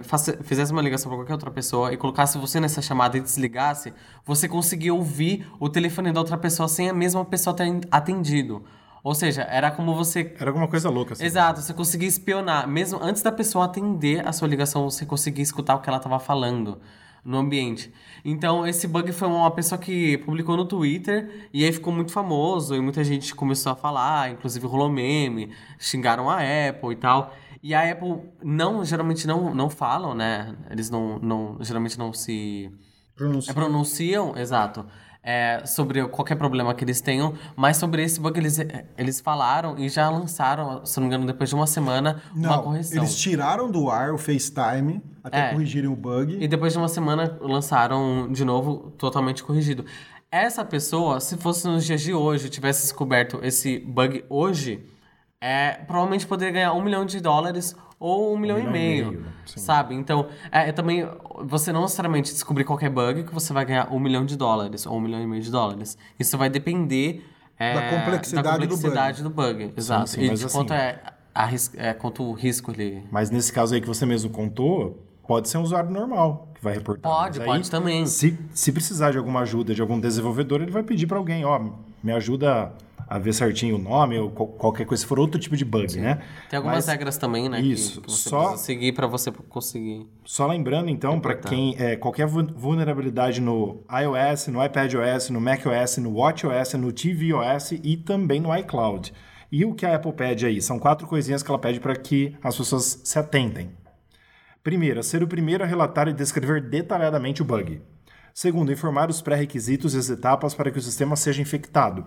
B: fizesse uma ligação para qualquer outra pessoa e colocasse você nessa chamada e desligasse, você conseguia ouvir o telefone da outra pessoa sem a mesma pessoa ter atendido. Ou seja, era como você
C: Era alguma coisa louca assim.
B: Exato, você conseguia espionar. Mesmo antes da pessoa atender a sua ligação, você conseguia escutar o que ela estava falando no ambiente. Então, esse bug foi uma pessoa que publicou no Twitter e aí ficou muito famoso e muita gente começou a falar, inclusive rolou meme, xingaram a Apple e tal. E a Apple não, geralmente não, não falam, né? Eles não, não, geralmente não se
A: Pronuncia.
B: é, pronunciam, exato, é, sobre qualquer problema que eles tenham, mas sobre esse bug eles, eles falaram e já lançaram, se não me engano, depois de uma semana, uma
A: Não,
B: correção.
A: eles tiraram do ar o FaceTime até
B: É.
A: corrigirem o bug.
B: E depois de uma semana lançaram de novo totalmente corrigido. Essa pessoa, se fosse nos dias de hoje, tivesse descoberto esse bug hoje, é, provavelmente poderia ganhar um milhão de dólares ou um milhão, e
C: milhão e
B: meio,
C: meio, sim.
B: sabe? Então, é, é também, você não necessariamente descobrir qualquer bug que você vai ganhar um milhão de dólares ou um milhão e meio de dólares. Isso vai depender é,
A: Da complexidade
B: da
A: do
B: complexidade do bug. Exato.
C: sim,
B: e
C: mas
B: de
C: assim-
B: quanto, é, a ris- é, quanto o risco ele...
C: Mas nesse caso aí que você mesmo contou, pode ser um usuário normal que vai reportar.
B: Pode,
C: aí,
B: pode também.
C: Se, se precisar de alguma ajuda de algum desenvolvedor, ele vai pedir para alguém, ó, me ajuda a ver certinho o nome ou qual- qualquer coisa, se for outro tipo de bug, né?
B: Tem algumas
C: Mas
B: regras também, né?
C: Isso,
B: que, você
C: só-
B: seguir para você conseguir.
C: Só lembrando, então, para quem é, qualquer vu- vulnerabilidade no iOS, no iPadOS, no macOS, no watchOS, no tvOS e também no iCloud. E o que a Apple pede aí? São quatro coisinhas que ela pede para que as pessoas se atentem. Primeiro, ser o primeiro a relatar e descrever detalhadamente o bug. Segundo, informar os pré-requisitos e as etapas para que o sistema seja infectado.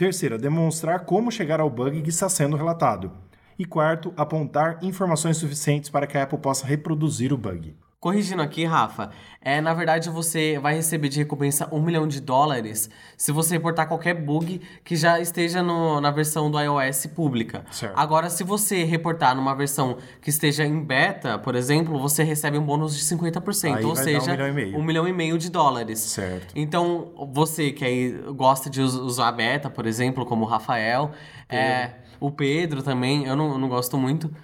C: Terceira, demonstrar como chegar ao bug que está sendo relatado. E quarto, apontar informações suficientes para que a Apple possa reproduzir o bug.
B: Corrigindo aqui, Rafa, é, na verdade você vai receber de recompensa um milhão de dólares se você reportar qualquer bug que já esteja no- na versão do iOS pública.
C: Certo.
B: Agora, se você reportar numa versão que esteja em beta, por exemplo, você recebe um bônus de 50%,
C: Aí
B: ou
C: dar um
B: seja,
C: milhão e meio.
B: um milhão e meio de dólares.
C: Certo.
B: Então, você que aí gosta de us- usar a beta, por exemplo, como o Rafael, é, o Pedro também, eu não, eu não gosto muito,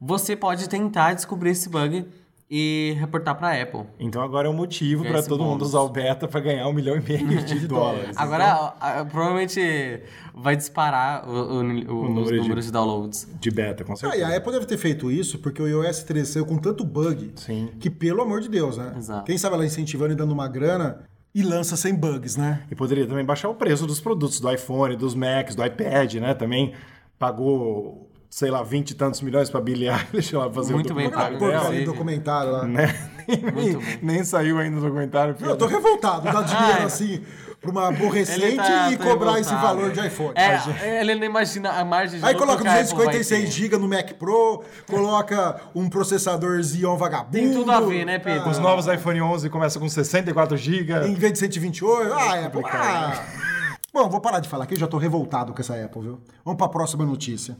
B: você pode tentar descobrir esse bug e reportar para Apple.
C: Então agora é um motivo para todo mundo
B: bônus.
C: usar o beta para ganhar um milhão e meio de [LAUGHS] dólares.
B: Agora, a- a- provavelmente vai disparar o, o- o- os
C: número de-
B: números de downloads.
C: De beta, com
A: Ah, e
C: certeza.
A: a Apple deve ter feito isso porque o iOS 13 saiu com tanto bug
C: Sim.
A: que, pelo amor de Deus, né?
B: Exato.
A: Quem sabe ela incentivando e dando uma grana e lança sem bugs, né?
C: E poderia também baixar o preço dos produtos do iPhone, dos Macs, do iPad, né? Também pagou, sei lá, 20 e tantos milhões para Billie [LAUGHS] Eilish lá fazer
B: Muito
C: o
B: bem
C: documentário
B: pago,
C: dela.
A: Porcaria
B: sim.
A: de documentário lá.
C: Né? Nem, nem saiu ainda o documentário.
A: Eu tô revoltado, dar [LAUGHS] dinheiro
B: Ai.
A: assim pra uma aborrecente
B: tá-
A: e cobrar esse valor de iPhone.
B: É, ele não imagina a margem de
A: Aí coloca
B: que a Apple vai
A: 256
B: ter.
A: GB no Mac Pro, coloca um processador Xeon vagabundo.
B: Tem tudo a ver, né, Pedro?
C: Os novos iPhone 11 começam com 64 GB.
A: Em vez de 128, ah, Apple. Ah. Bom, vou parar de falar aqui, já tô revoltado com essa Apple, viu? Vamos pra próxima notícia.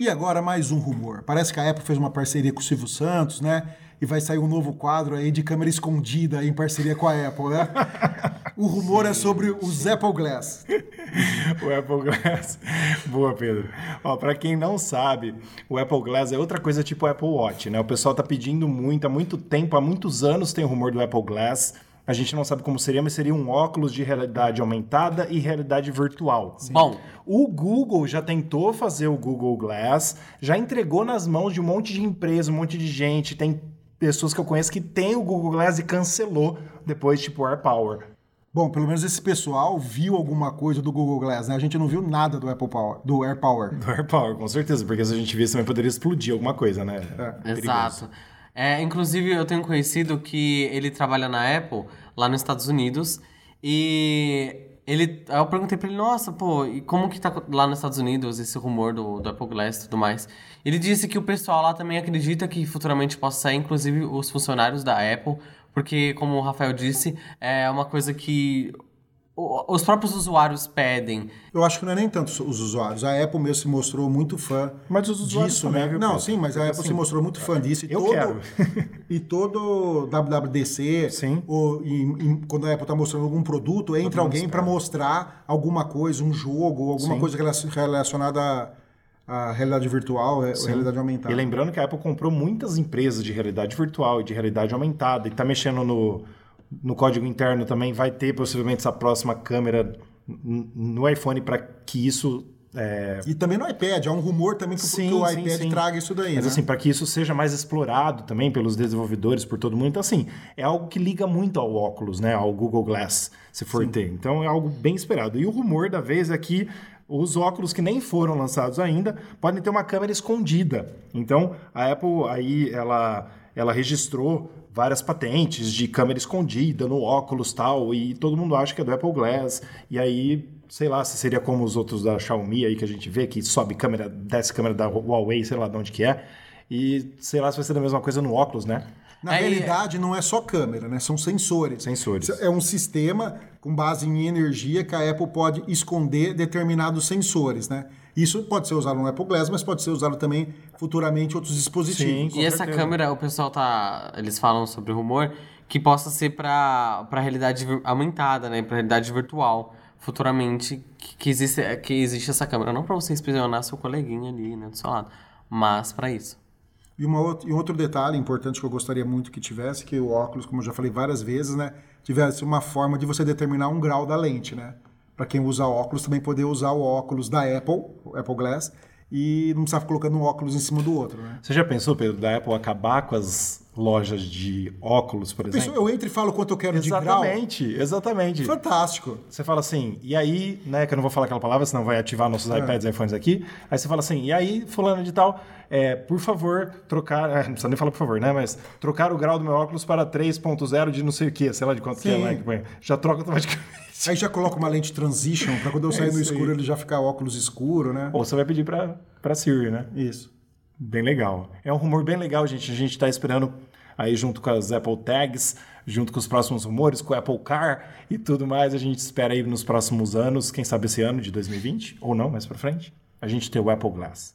A: E agora mais um rumor. Parece que a Apple fez uma parceria com o Silvio Santos, né? E vai sair um novo quadro aí de câmera escondida em parceria com a Apple, né? O rumor é sobre os Apple Glass. [LAUGHS]
C: o Apple Glass. Boa, Pedro. Ó, para quem não sabe, o Apple Glass é outra coisa tipo o Apple Watch, né? O pessoal tá pedindo muito, há muito tempo, há muitos anos tem o rumor do Apple Glass. A gente não sabe como seria, mas seria um óculos de realidade aumentada e realidade virtual.
B: Bom.
C: O Google já tentou fazer o Google Glass, já entregou nas mãos de um monte de empresa, um monte de gente. Tem pessoas que eu conheço que tem o Google Glass e cancelou depois, tipo AirPower.
A: Bom, pelo menos esse pessoal viu alguma coisa do Google Glass, né? A gente não viu nada do Apple Power, do AirPower.
C: Do AirPower, com certeza, porque se a gente visse também poderia explodir alguma coisa, né?
A: É.
B: Exato. É, inclusive, eu tenho conhecido que ele trabalha na Apple, lá nos Estados Unidos, e ele, eu perguntei pra ele, nossa, pô, e como que tá lá nos Estados Unidos esse rumor do, do Apple Glass e tudo mais? Ele disse que o pessoal lá também acredita que futuramente possa sair, inclusive os funcionários da Apple, porque, como o Rafael disse, é uma coisa que os próprios usuários pedem.
A: Eu acho que não é nem tanto os usuários. A Apple mesmo se mostrou muito fã
C: Mas os usuários
A: disso,
C: também,
A: né?
C: viu,
A: Não, sim, mas a Apple se mostrou muito fã disso. E
C: eu
A: todo,
C: quero. [LAUGHS]
A: e todo WWDC,
C: Sim.
A: ou em- em- quando a Apple está mostrando algum produto, entra alguém para mostrar alguma coisa, um jogo, alguma
C: Sim.
A: coisa relacion- relacionada à, à realidade virtual, à realidade aumentada.
C: E lembrando que a Apple comprou muitas empresas de realidade virtual e de realidade aumentada e está mexendo no, no código interno também. Vai ter possivelmente essa próxima câmera no iPhone para que isso. é,
A: E também no iPad, há um rumor também que, o-
C: Sim,
A: o
C: sim,
A: iPad
C: sim.
A: traga isso daí,
C: Mas
A: né?
C: assim, para que isso seja mais explorado também pelos desenvolvedores, por todo mundo. Então, assim, é algo que liga muito ao óculos, né? Ao Google Glass, se for ter. Então, é algo bem esperado. E o rumor da vez é que os óculos que nem foram lançados ainda podem ter uma câmera escondida. Então, a Apple aí, ela, ela registrou várias patentes de câmera escondida no óculos tal, e todo mundo acha que é do Apple Glass. E aí, sei lá, se seria como os outros da Xiaomi aí que a gente vê, que sobe câmera, desce câmera da Huawei, sei lá de onde que é. E sei lá se vai ser a mesma coisa no óculos, né?
A: Na
B: Aí-
A: realidade, não é só câmera, né? São sensores.
C: Sensores.
A: É um sistema com base em energia que a Apple pode esconder determinados sensores, né? Isso pode ser usado no Apple Glass, mas pode ser usado também futuramente em outros dispositivos.
C: Com
B: e essa câmera, o pessoal tá. Eles falam sobre o rumor que possa ser pra, pra realidade aumentada, né? Pra realidade virtual. Futuramente, que, que existe, que existe essa câmera. Não pra você espionar seu coleguinha ali, né? Do seu lado. Mas pra isso.
A: E, uma outra, e um outro detalhe importante que eu gostaria muito que tivesse, que o óculos, como eu já falei várias vezes, né? Tivesse uma forma de você determinar um grau da lente, né? Para quem usa óculos, também poder usar o óculos da Apple, o Apple Glass, e não precisar colocando um óculos em cima do outro, né?
C: Você já pensou, Pedro, da Apple acabar com as lojas de óculos, por exemplo?
A: Pessoal, eu entro e falo quanto eu quero de grau.
C: Exatamente, exatamente.
A: Fantástico.
C: Você fala assim, e aí, né, que eu não vou falar aquela palavra, senão vai ativar nossos iPads e iPhones aqui. Aí você fala assim, e aí, fulano de tal, é, por favor, trocar, é, [LAUGHS] não precisa nem falar por favor, né, mas trocar o grau do meu óculos para 3.0 de não sei o que, sei lá de quanto que é,
A: Sim.
C: né, já troca automaticamente.
A: Aí já coloca uma lente transition para quando eu [LAUGHS] sair no
C: isso aí.
A: escuro ele já ficar óculos escuro, né?
C: Ou você vai pedir para para Siri, né?
A: Isso.
C: Bem legal. É um rumor bem legal, gente. A gente está esperando aí junto com as Apple Tags, junto com os próximos rumores, com o Apple Car e tudo mais. A gente espera aí nos próximos anos, quem sabe esse ano de 2020, ou não, mais para frente, a gente ter o Apple Glass.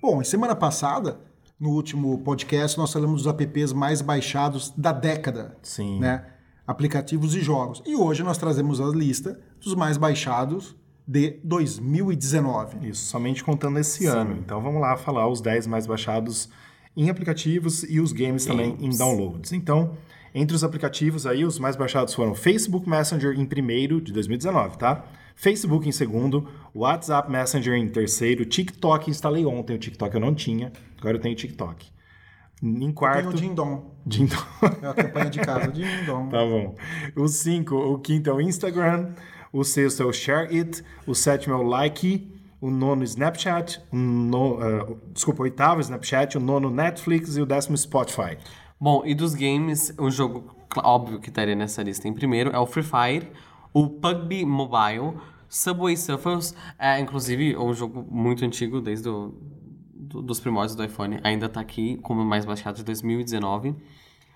A: Bom, semana passada, no último podcast, nós falamos dos apps mais baixados da década.
C: Sim.
A: Né? Aplicativos e jogos. E hoje nós trazemos a lista dos mais baixados de 2019.
C: Isso, somente contando esse ano. Então vamos lá falar os 10 mais baixados em aplicativos e os games, também em downloads. Então, entre os aplicativos aí, os mais baixados foram Facebook Messenger em primeiro de 2019, tá? Facebook em segundo, WhatsApp Messenger em terceiro, TikTok instalei ontem, o TikTok eu não tinha, agora eu tenho TikTok. Em
A: Tem
C: quarto,
A: o Dindom.
C: Dindom.
A: É [LAUGHS] a campanha de casa. Dindom.
C: Tá bom. O 5, o quinto é o Instagram. O sexto é o Share It. O sétimo é o Like. O nono, Snapchat. O no, eh, desculpa, o oitavo, Snapchat. O nono, Netflix. E o décimo, Spotify.
B: Bom, e dos games, o jogo cl- óbvio que estaria nessa lista em primeiro é o Free Fire, o PUBG Mobile, Subway Surfers, é inclusive um jogo muito antigo, desde o, do- dos primórdios do iPhone, ainda tá aqui como o mais baixado de 2019.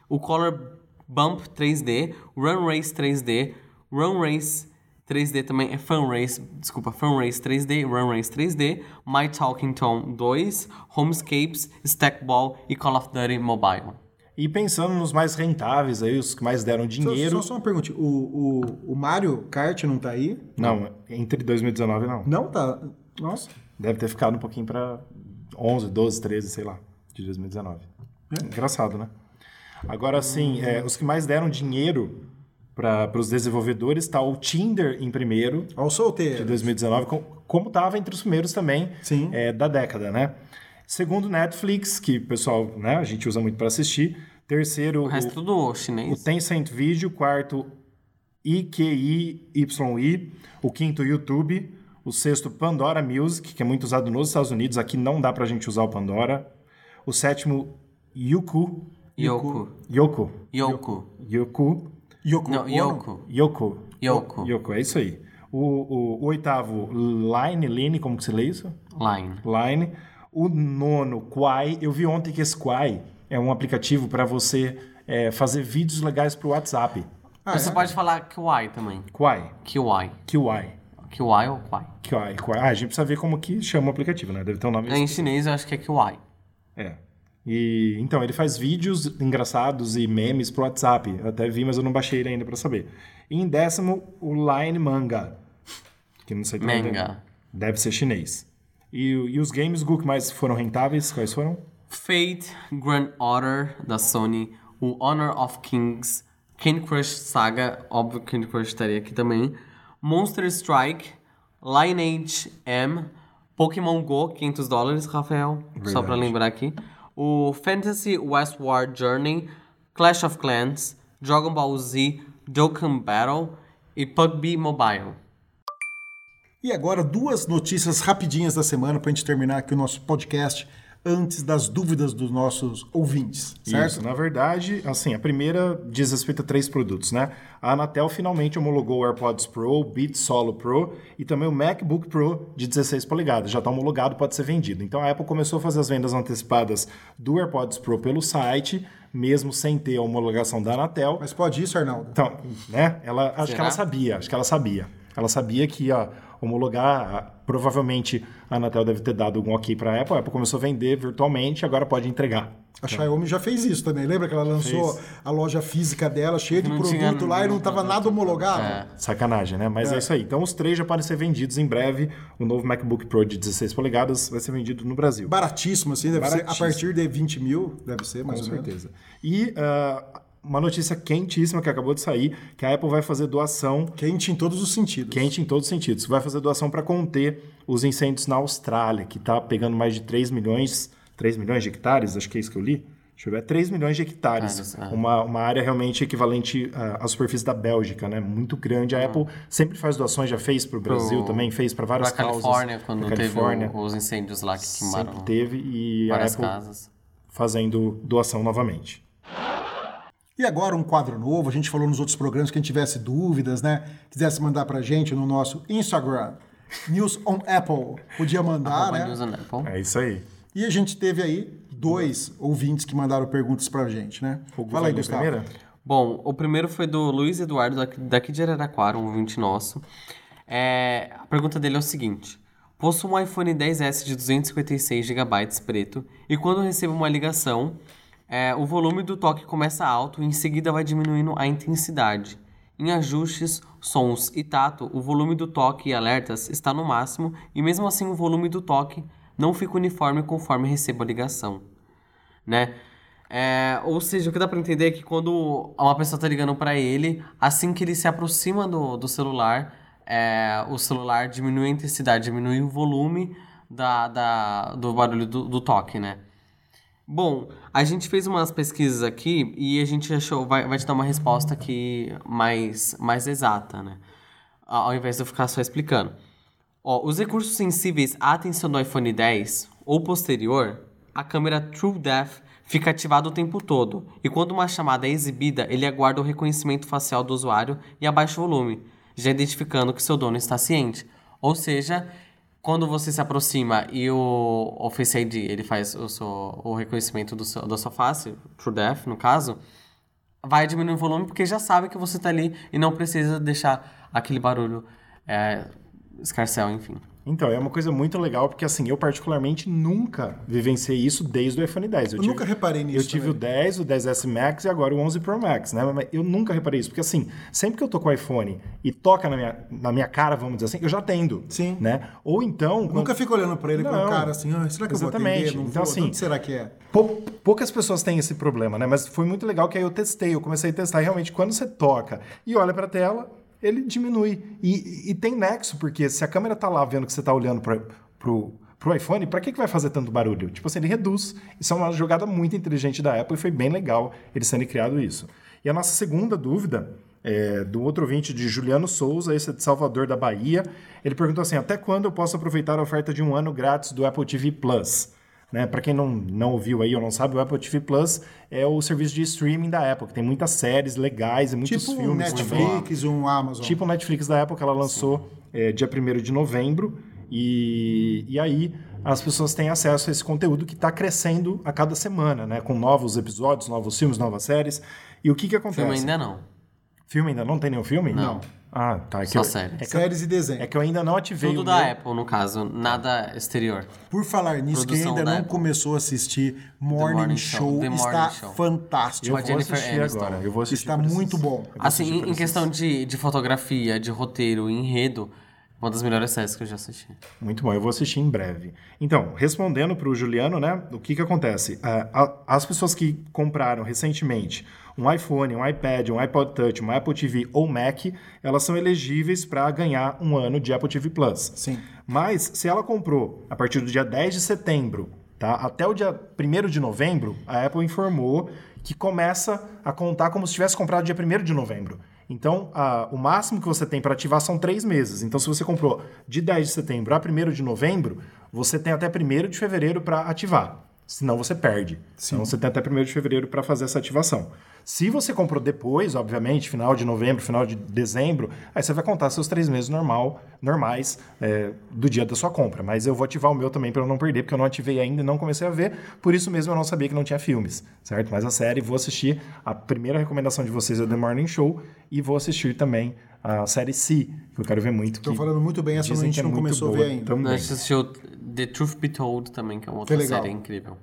B: O Color Bump 3D, Run Race 3D, Run Race 3D também é Fun Race, desculpa, Fun Race 3D, Run Race 3D, My Talking Tom 2, Homescapes, Stackball e Call of Duty Mobile.
C: E pensando nos mais rentáveis aí, os que mais deram
A: Só,
C: dinheiro.
A: só, só uma pergunta. O, o, o Mario Kart não tá aí?
C: Não, entre 2019 não.
A: Não tá. Nossa.
C: Deve ter ficado um pouquinho pra 11, 12, 13, sei lá, de 2019. Engraçado, né? Agora sim, é, os que mais deram dinheiro para os desenvolvedores tá o Tinder em primeiro,
A: Olha o
C: de
A: solteiro.
C: 2019, com- como estava entre os primeiros também
A: Sim.
C: é, da década, né? Segundo, Netflix, que o pessoal, né, a gente usa muito para assistir. Terceiro,
B: O resto tudo
C: o, o
B: chinês.
C: Tencent Video. Quarto, IQIYI. O quinto, YouTube. O sexto, Pandora Music, que é muito usado nos Estados Unidos. Aqui não dá pra gente usar o Pandora. O sétimo, Yuku.
B: Yoko.
C: Yoko.
B: Yoko.
C: Yoku.
A: Yoko
B: Não,
A: Ono?
B: Yoko.
C: Yoko.
B: Yoko.
C: Yoko, é isso aí. O, o- o oitavo, Line, Line, como que se lê isso?
B: Line.
C: Line. O nono, Quai. Eu vi ontem que esse Quai é um aplicativo para você é, fazer vídeos legais pro WhatsApp.
A: Ah,
B: Você
A: é?
B: pode falar Kiwai também.
C: Quai.
B: Kiwai.
C: Kiwai.
B: Kiwai ou Kwai?
C: Quai. Quai. Ah, a gente precisa ver como que chama o aplicativo, né? Deve ter um nome.
B: Em chinês eu acho que é Kiwai.
C: É. E então ele faz vídeos engraçados e memes pro WhatsApp. Eu até vi, mas eu não baixei ele ainda para saber. E em décimo, o Line Manga. Que não sei também.
B: Manga.
C: Deve ser chinês. E, e os games, Gu, que mais foram rentáveis? Quais foram?
B: Fate, Grand Order da Sony, o Honor of Kings, Candy Crush Saga, óbvio que Candy Crush estaria aqui também, Monster Strike, Lineage M, Pokémon Go, 500 dólares, Rafael, só pra
C: Verdade.
B: lembrar aqui, o Fantasy Westward Journey, Clash of Clans, Dragon Ball Z, Dokkan Battle e PUBG Mobile.
A: E agora, duas notícias rapidinhas da semana para a gente terminar aqui o nosso podcast antes das dúvidas dos nossos ouvintes, certo?
C: Isso, na verdade, assim, a primeira diz respeito a três produtos, né? A Anatel finalmente homologou o AirPods Pro, o Beats Solo Pro e também o MacBook Pro de 16 polegadas. Já está homologado, pode ser vendido. Então a Apple começou a fazer as vendas antecipadas do AirPods Pro pelo site, mesmo sem ter a homologação da Anatel.
A: Mas pode isso, Arnaldo?
C: Então, né? Ela, acho que
B: Será?
C: ela sabia, acho que ela sabia. Ela sabia que ia homologar, provavelmente a Anatel deve ter dado algum ok para a Apple. A Apple começou a vender virtualmente, agora pode entregar.
A: A Xiaomi já fez isso também. Lembra que ela lançou a loja física dela, cheia de
B: Não
A: produto
B: tinha
A: lá e não estava nada homologado?
B: É.
C: Sacanagem, né? Mas é. isso aí. Então os três já podem ser vendidos em breve. O novo MacBook Pro de 16 polegadas vai ser vendido no Brasil.
A: Baratíssimo, assim, deve ser a
C: Baratíssimo.
A: partir de 20 mil, deve ser, mais
C: Com
A: ou menos.
C: certeza. E ah, uma notícia quentíssima que acabou de sair, que a Apple vai fazer doação
A: Quente em todos os sentidos.
C: quente em todos os sentidos. Vai fazer doação para conter os incêndios na Austrália, que está pegando mais de 3 milhões, 3 milhões de hectares, acho que é isso que eu li. Deixa eu ver, é 3 milhões de hectares.
B: É.
C: uma, uma área realmente equivalente à, à superfície da Bélgica, né? Muito grande. A Apple sempre faz doações, já fez para o Brasil também, fez para várias
B: Pra
C: causas.
B: Califórnia, quando
C: Pra
B: teve
C: Califórnia,
B: o- os incêndios lá que queimaram
C: sempre teve e a
B: várias
C: Apple
B: casas.
C: fazendo doação novamente.
A: E agora um quadro novo, a gente falou nos outros programas, quem tivesse dúvidas, né? Quisesse mandar pra gente no nosso Instagram, News on Apple, podia mandar, né?
B: News on Apple.
C: É isso aí.
A: E a gente teve aí dois ouvintes que mandaram perguntas pra gente, né?
C: O
A: Fala aí, Gustavo.
C: primeira?
B: Bom, o primeiro foi do Luiz Eduardo, daqui, daqui de Araraquara, um ouvinte nosso. É, a pergunta dele é o seguinte. Possuo um iPhone 10S de 256 GB preto e quando recebo uma ligação, é, o volume do toque começa alto e em seguida vai diminuindo a intensidade. Em ajustes, sons e tato, o volume do toque e alertas está no máximo e mesmo assim o volume do toque não fica uniforme conforme recebo a ligação né? É, ou seja, o que dá pra entender é que quando uma pessoa tá ligando pra ele, assim que ele se aproxima do, do celular, é, o celular diminui a intensidade, diminui o volume da, da, do barulho do, do toque, né? Bom, a gente fez umas pesquisas aqui e a gente achou, vai, vai te dar uma resposta aqui mais, mais exata, né? Ao invés de eu ficar só explicando. Ó, os recursos sensíveis à atenção do iPhone 10 ou posterior, a câmera TrueDepth fica ativada o tempo todo, e quando uma chamada é exibida, ele aguarda o reconhecimento facial do usuário e abaixa o volume, já identificando que seu dono está ciente. Ou seja, quando você se aproxima e o, o Face ID ele faz o, seu, o reconhecimento do seu, da sua face, TrueDepth no caso, vai diminuir o volume porque já sabe que você tá ali e não precisa deixar aquele barulho é, escarcel, enfim.
C: Então, é uma coisa muito legal, porque assim, eu particularmente nunca vivenciei isso desde o iPhone 10.
A: Eu,
C: tive-
A: nunca reparei nisso.
C: Eu tive o
A: também.
C: 10, o 10S Max e agora o 11 Pro Max, né? Mas eu nunca reparei isso, porque assim, sempre que eu tô com o iPhone e toca na minha, na minha cara, vamos dizer assim, eu já atendo.
A: Sim.
C: Né? Ou então...
A: Eu nunca fico olhando pra ele com
C: Não.
A: a cara assim, ah, será que eu vou
C: Exatamente.
A: atender? Não
C: Então,
A: vou?
C: assim,
A: será que é?
C: Pou- poucas pessoas têm esse problema, né? Mas foi muito legal que aí eu testei, eu comecei a testar e realmente quando você toca e olha pra tela, ele diminui. E, e tem nexo, porque se a câmera tá lá vendo que você tá olhando pra, pro, pro iPhone, pra que, que vai fazer tanto barulho? Tipo assim, ele reduz. Isso é uma jogada muito inteligente da Apple e foi bem legal eles terem criado isso. E a nossa segunda dúvida é do outro ouvinte de Juliano Souza, esse é de Salvador da Bahia. Ele perguntou assim: até quando eu posso aproveitar a oferta de um ano grátis do Apple TV Plus? Né? Para quem não, não ouviu aí ou não sabe, o Apple TV Plus é o serviço de streaming da Apple, que tem muitas séries legais e muitos
A: Tipo um
C: filmes também.
A: Netflix, um Amazon.
C: Tipo o Netflix da Apple, que ela lançou é, dia 1 de novembro. E, e aí as pessoas têm acesso a esse conteúdo que está crescendo a cada semana, né? Com novos episódios, novos filmes, novas séries. E o que que acontece?
B: Filme ainda não.
C: Filme ainda não tem nenhum filme?
B: Não.
C: Ah, tá. É que
B: Só
C: eu,
B: série.
C: É que, eu,
A: Séries e desenho.
C: é que eu ainda não ativei
B: Tudo
C: o
B: da
C: meu-
B: Apple, no caso. Nada exterior.
A: Por falar nisso, quem ainda
B: da
A: não
B: Apple.
A: começou a assistir Morning,
B: Morning
A: Show,
B: The
A: está
B: Morning Show.
A: fantástico.
C: Eu vou
B: Jennifer
C: assistir
B: Aniston.
C: agora. Eu vou assistir
A: Está muito bom.
B: Assim, em, questão de, de fotografia, de roteiro, enredo, uma das melhores séries que eu já assisti.
C: Muito bom, eu vou assistir em breve. Então, respondendo para o Juliano, né? O que que acontece? A- as pessoas que compraram recentemente um iPhone, um iPad, um iPod Touch, um Apple TV ou Mac, elas são elegíveis para ganhar um ano de Apple TV Plus.
A: Sim.
C: Mas se ela comprou a partir do dia 10 de setembro, tá? Até o dia 1 de novembro, a Apple informou que começa a contar como se tivesse comprado dia 1 de novembro. Então, a- o máximo que você tem para ativar são três meses. Então, se você comprou de 10 de setembro a 1 de novembro, você tem até 1 de fevereiro para ativar. Senão você perde. Então você tem até 1 de fevereiro para fazer essa ativação. Se você comprou depois, obviamente, final de novembro, final de dezembro, aí você vai contar seus três meses normal, normais é, do dia da sua compra. Mas eu vou ativar o meu também para eu não perder, porque eu não ativei ainda e não comecei a ver. Por isso mesmo eu não sabia que não tinha filmes, certo? Mas a série, vou assistir. A primeira recomendação de vocês é The Morning Show e vou assistir também a série C, que eu quero ver muito.
A: Estão
C: que
A: falando muito bem, essa a gente
C: que é
A: não começou a ver ainda.
C: Também.
B: A gente assistiu The Truth Be Told também, que é uma outra série incrível.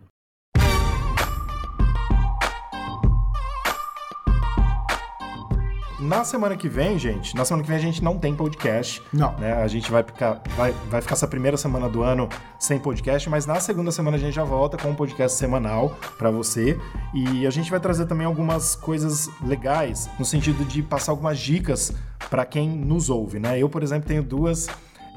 C: Na semana que vem, gente, na semana que vem a gente não tem podcast.
A: Não.
C: Né? A gente vai ficar, vai, vai ficar essa primeira semana do ano sem podcast, mas na segunda semana a gente já volta com um podcast semanal para você. E a gente vai trazer também algumas coisas legais, no sentido de passar algumas dicas para quem nos ouve, né? Eu, por exemplo, tenho duas.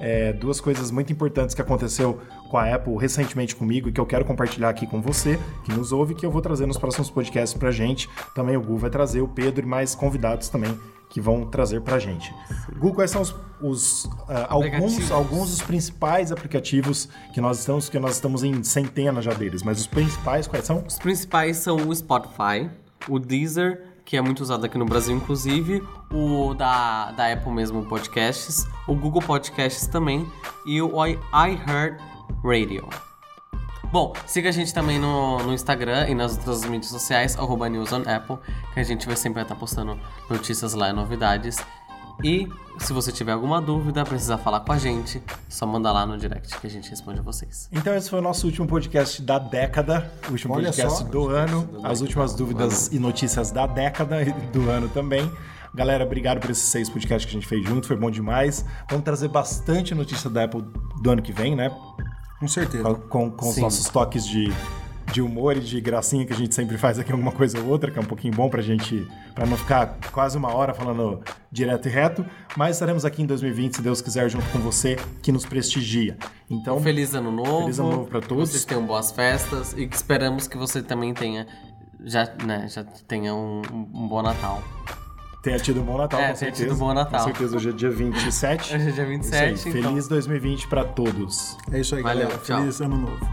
C: É, duas coisas muito importantes que aconteceu com a Apple recentemente comigo e que eu quero compartilhar aqui com você, que nos ouve, que eu vou trazer nos próximos podcasts pra gente. Também o Gu vai trazer, o Pedro e mais convidados também que vão trazer pra gente. Gu, quais são os, os, ah, alguns, alguns dos principais aplicativos que nós estamos, que nós estamos em centenas já deles, mas os principais quais são?
B: Os principais são o Spotify, o Deezer, que é muito usado aqui no Brasil, inclusive, o da, da Apple mesmo, Podcasts, o Google Podcasts também e o i- iHeartRadio. Bom, siga a gente também no, no Instagram e nas outras mídias sociais, arroba News on Apple, que a gente vai sempre estar postando notícias lá e novidades. E se você tiver alguma dúvida, precisar falar com a gente, só manda lá no direct que a gente responde a vocês.
C: Então esse foi o nosso último podcast da década, o último
A: Olha
C: podcast
A: só.
C: do ano, as últimas dúvidas e notícias da década e do ano também. Galera, obrigado por esses seis podcasts que a gente fez junto, foi bom demais. Vamos trazer bastante notícia da Apple do ano que vem, né?
A: Com certeza.
C: Com, com- com os nossos toques de, de humor e de gracinha que a gente sempre faz aqui, alguma coisa ou outra, que é um pouquinho bom pra gente, pra não ficar quase uma hora falando direto e reto. Mas estaremos aqui em 2020, se Deus quiser, junto com você que nos prestigia. Então,
B: Feliz ano novo.
C: Feliz ano novo pra todos.
B: Vocês tenham boas festas e que esperamos que você também tenha já, né, já tenha um, um bom Natal.
C: Tenha tido um bom Natal,
B: É,
C: com
B: tenha
C: certeza.
B: tido um bom Natal.
C: Com certeza, hoje é dia 27. [LAUGHS]
B: Hoje é dia 27,
C: Isso aí.
B: então.
C: Feliz 2020 pra todos.
A: É isso aí,
B: Valeu,
A: galera.
B: tchau.
A: Feliz ano novo.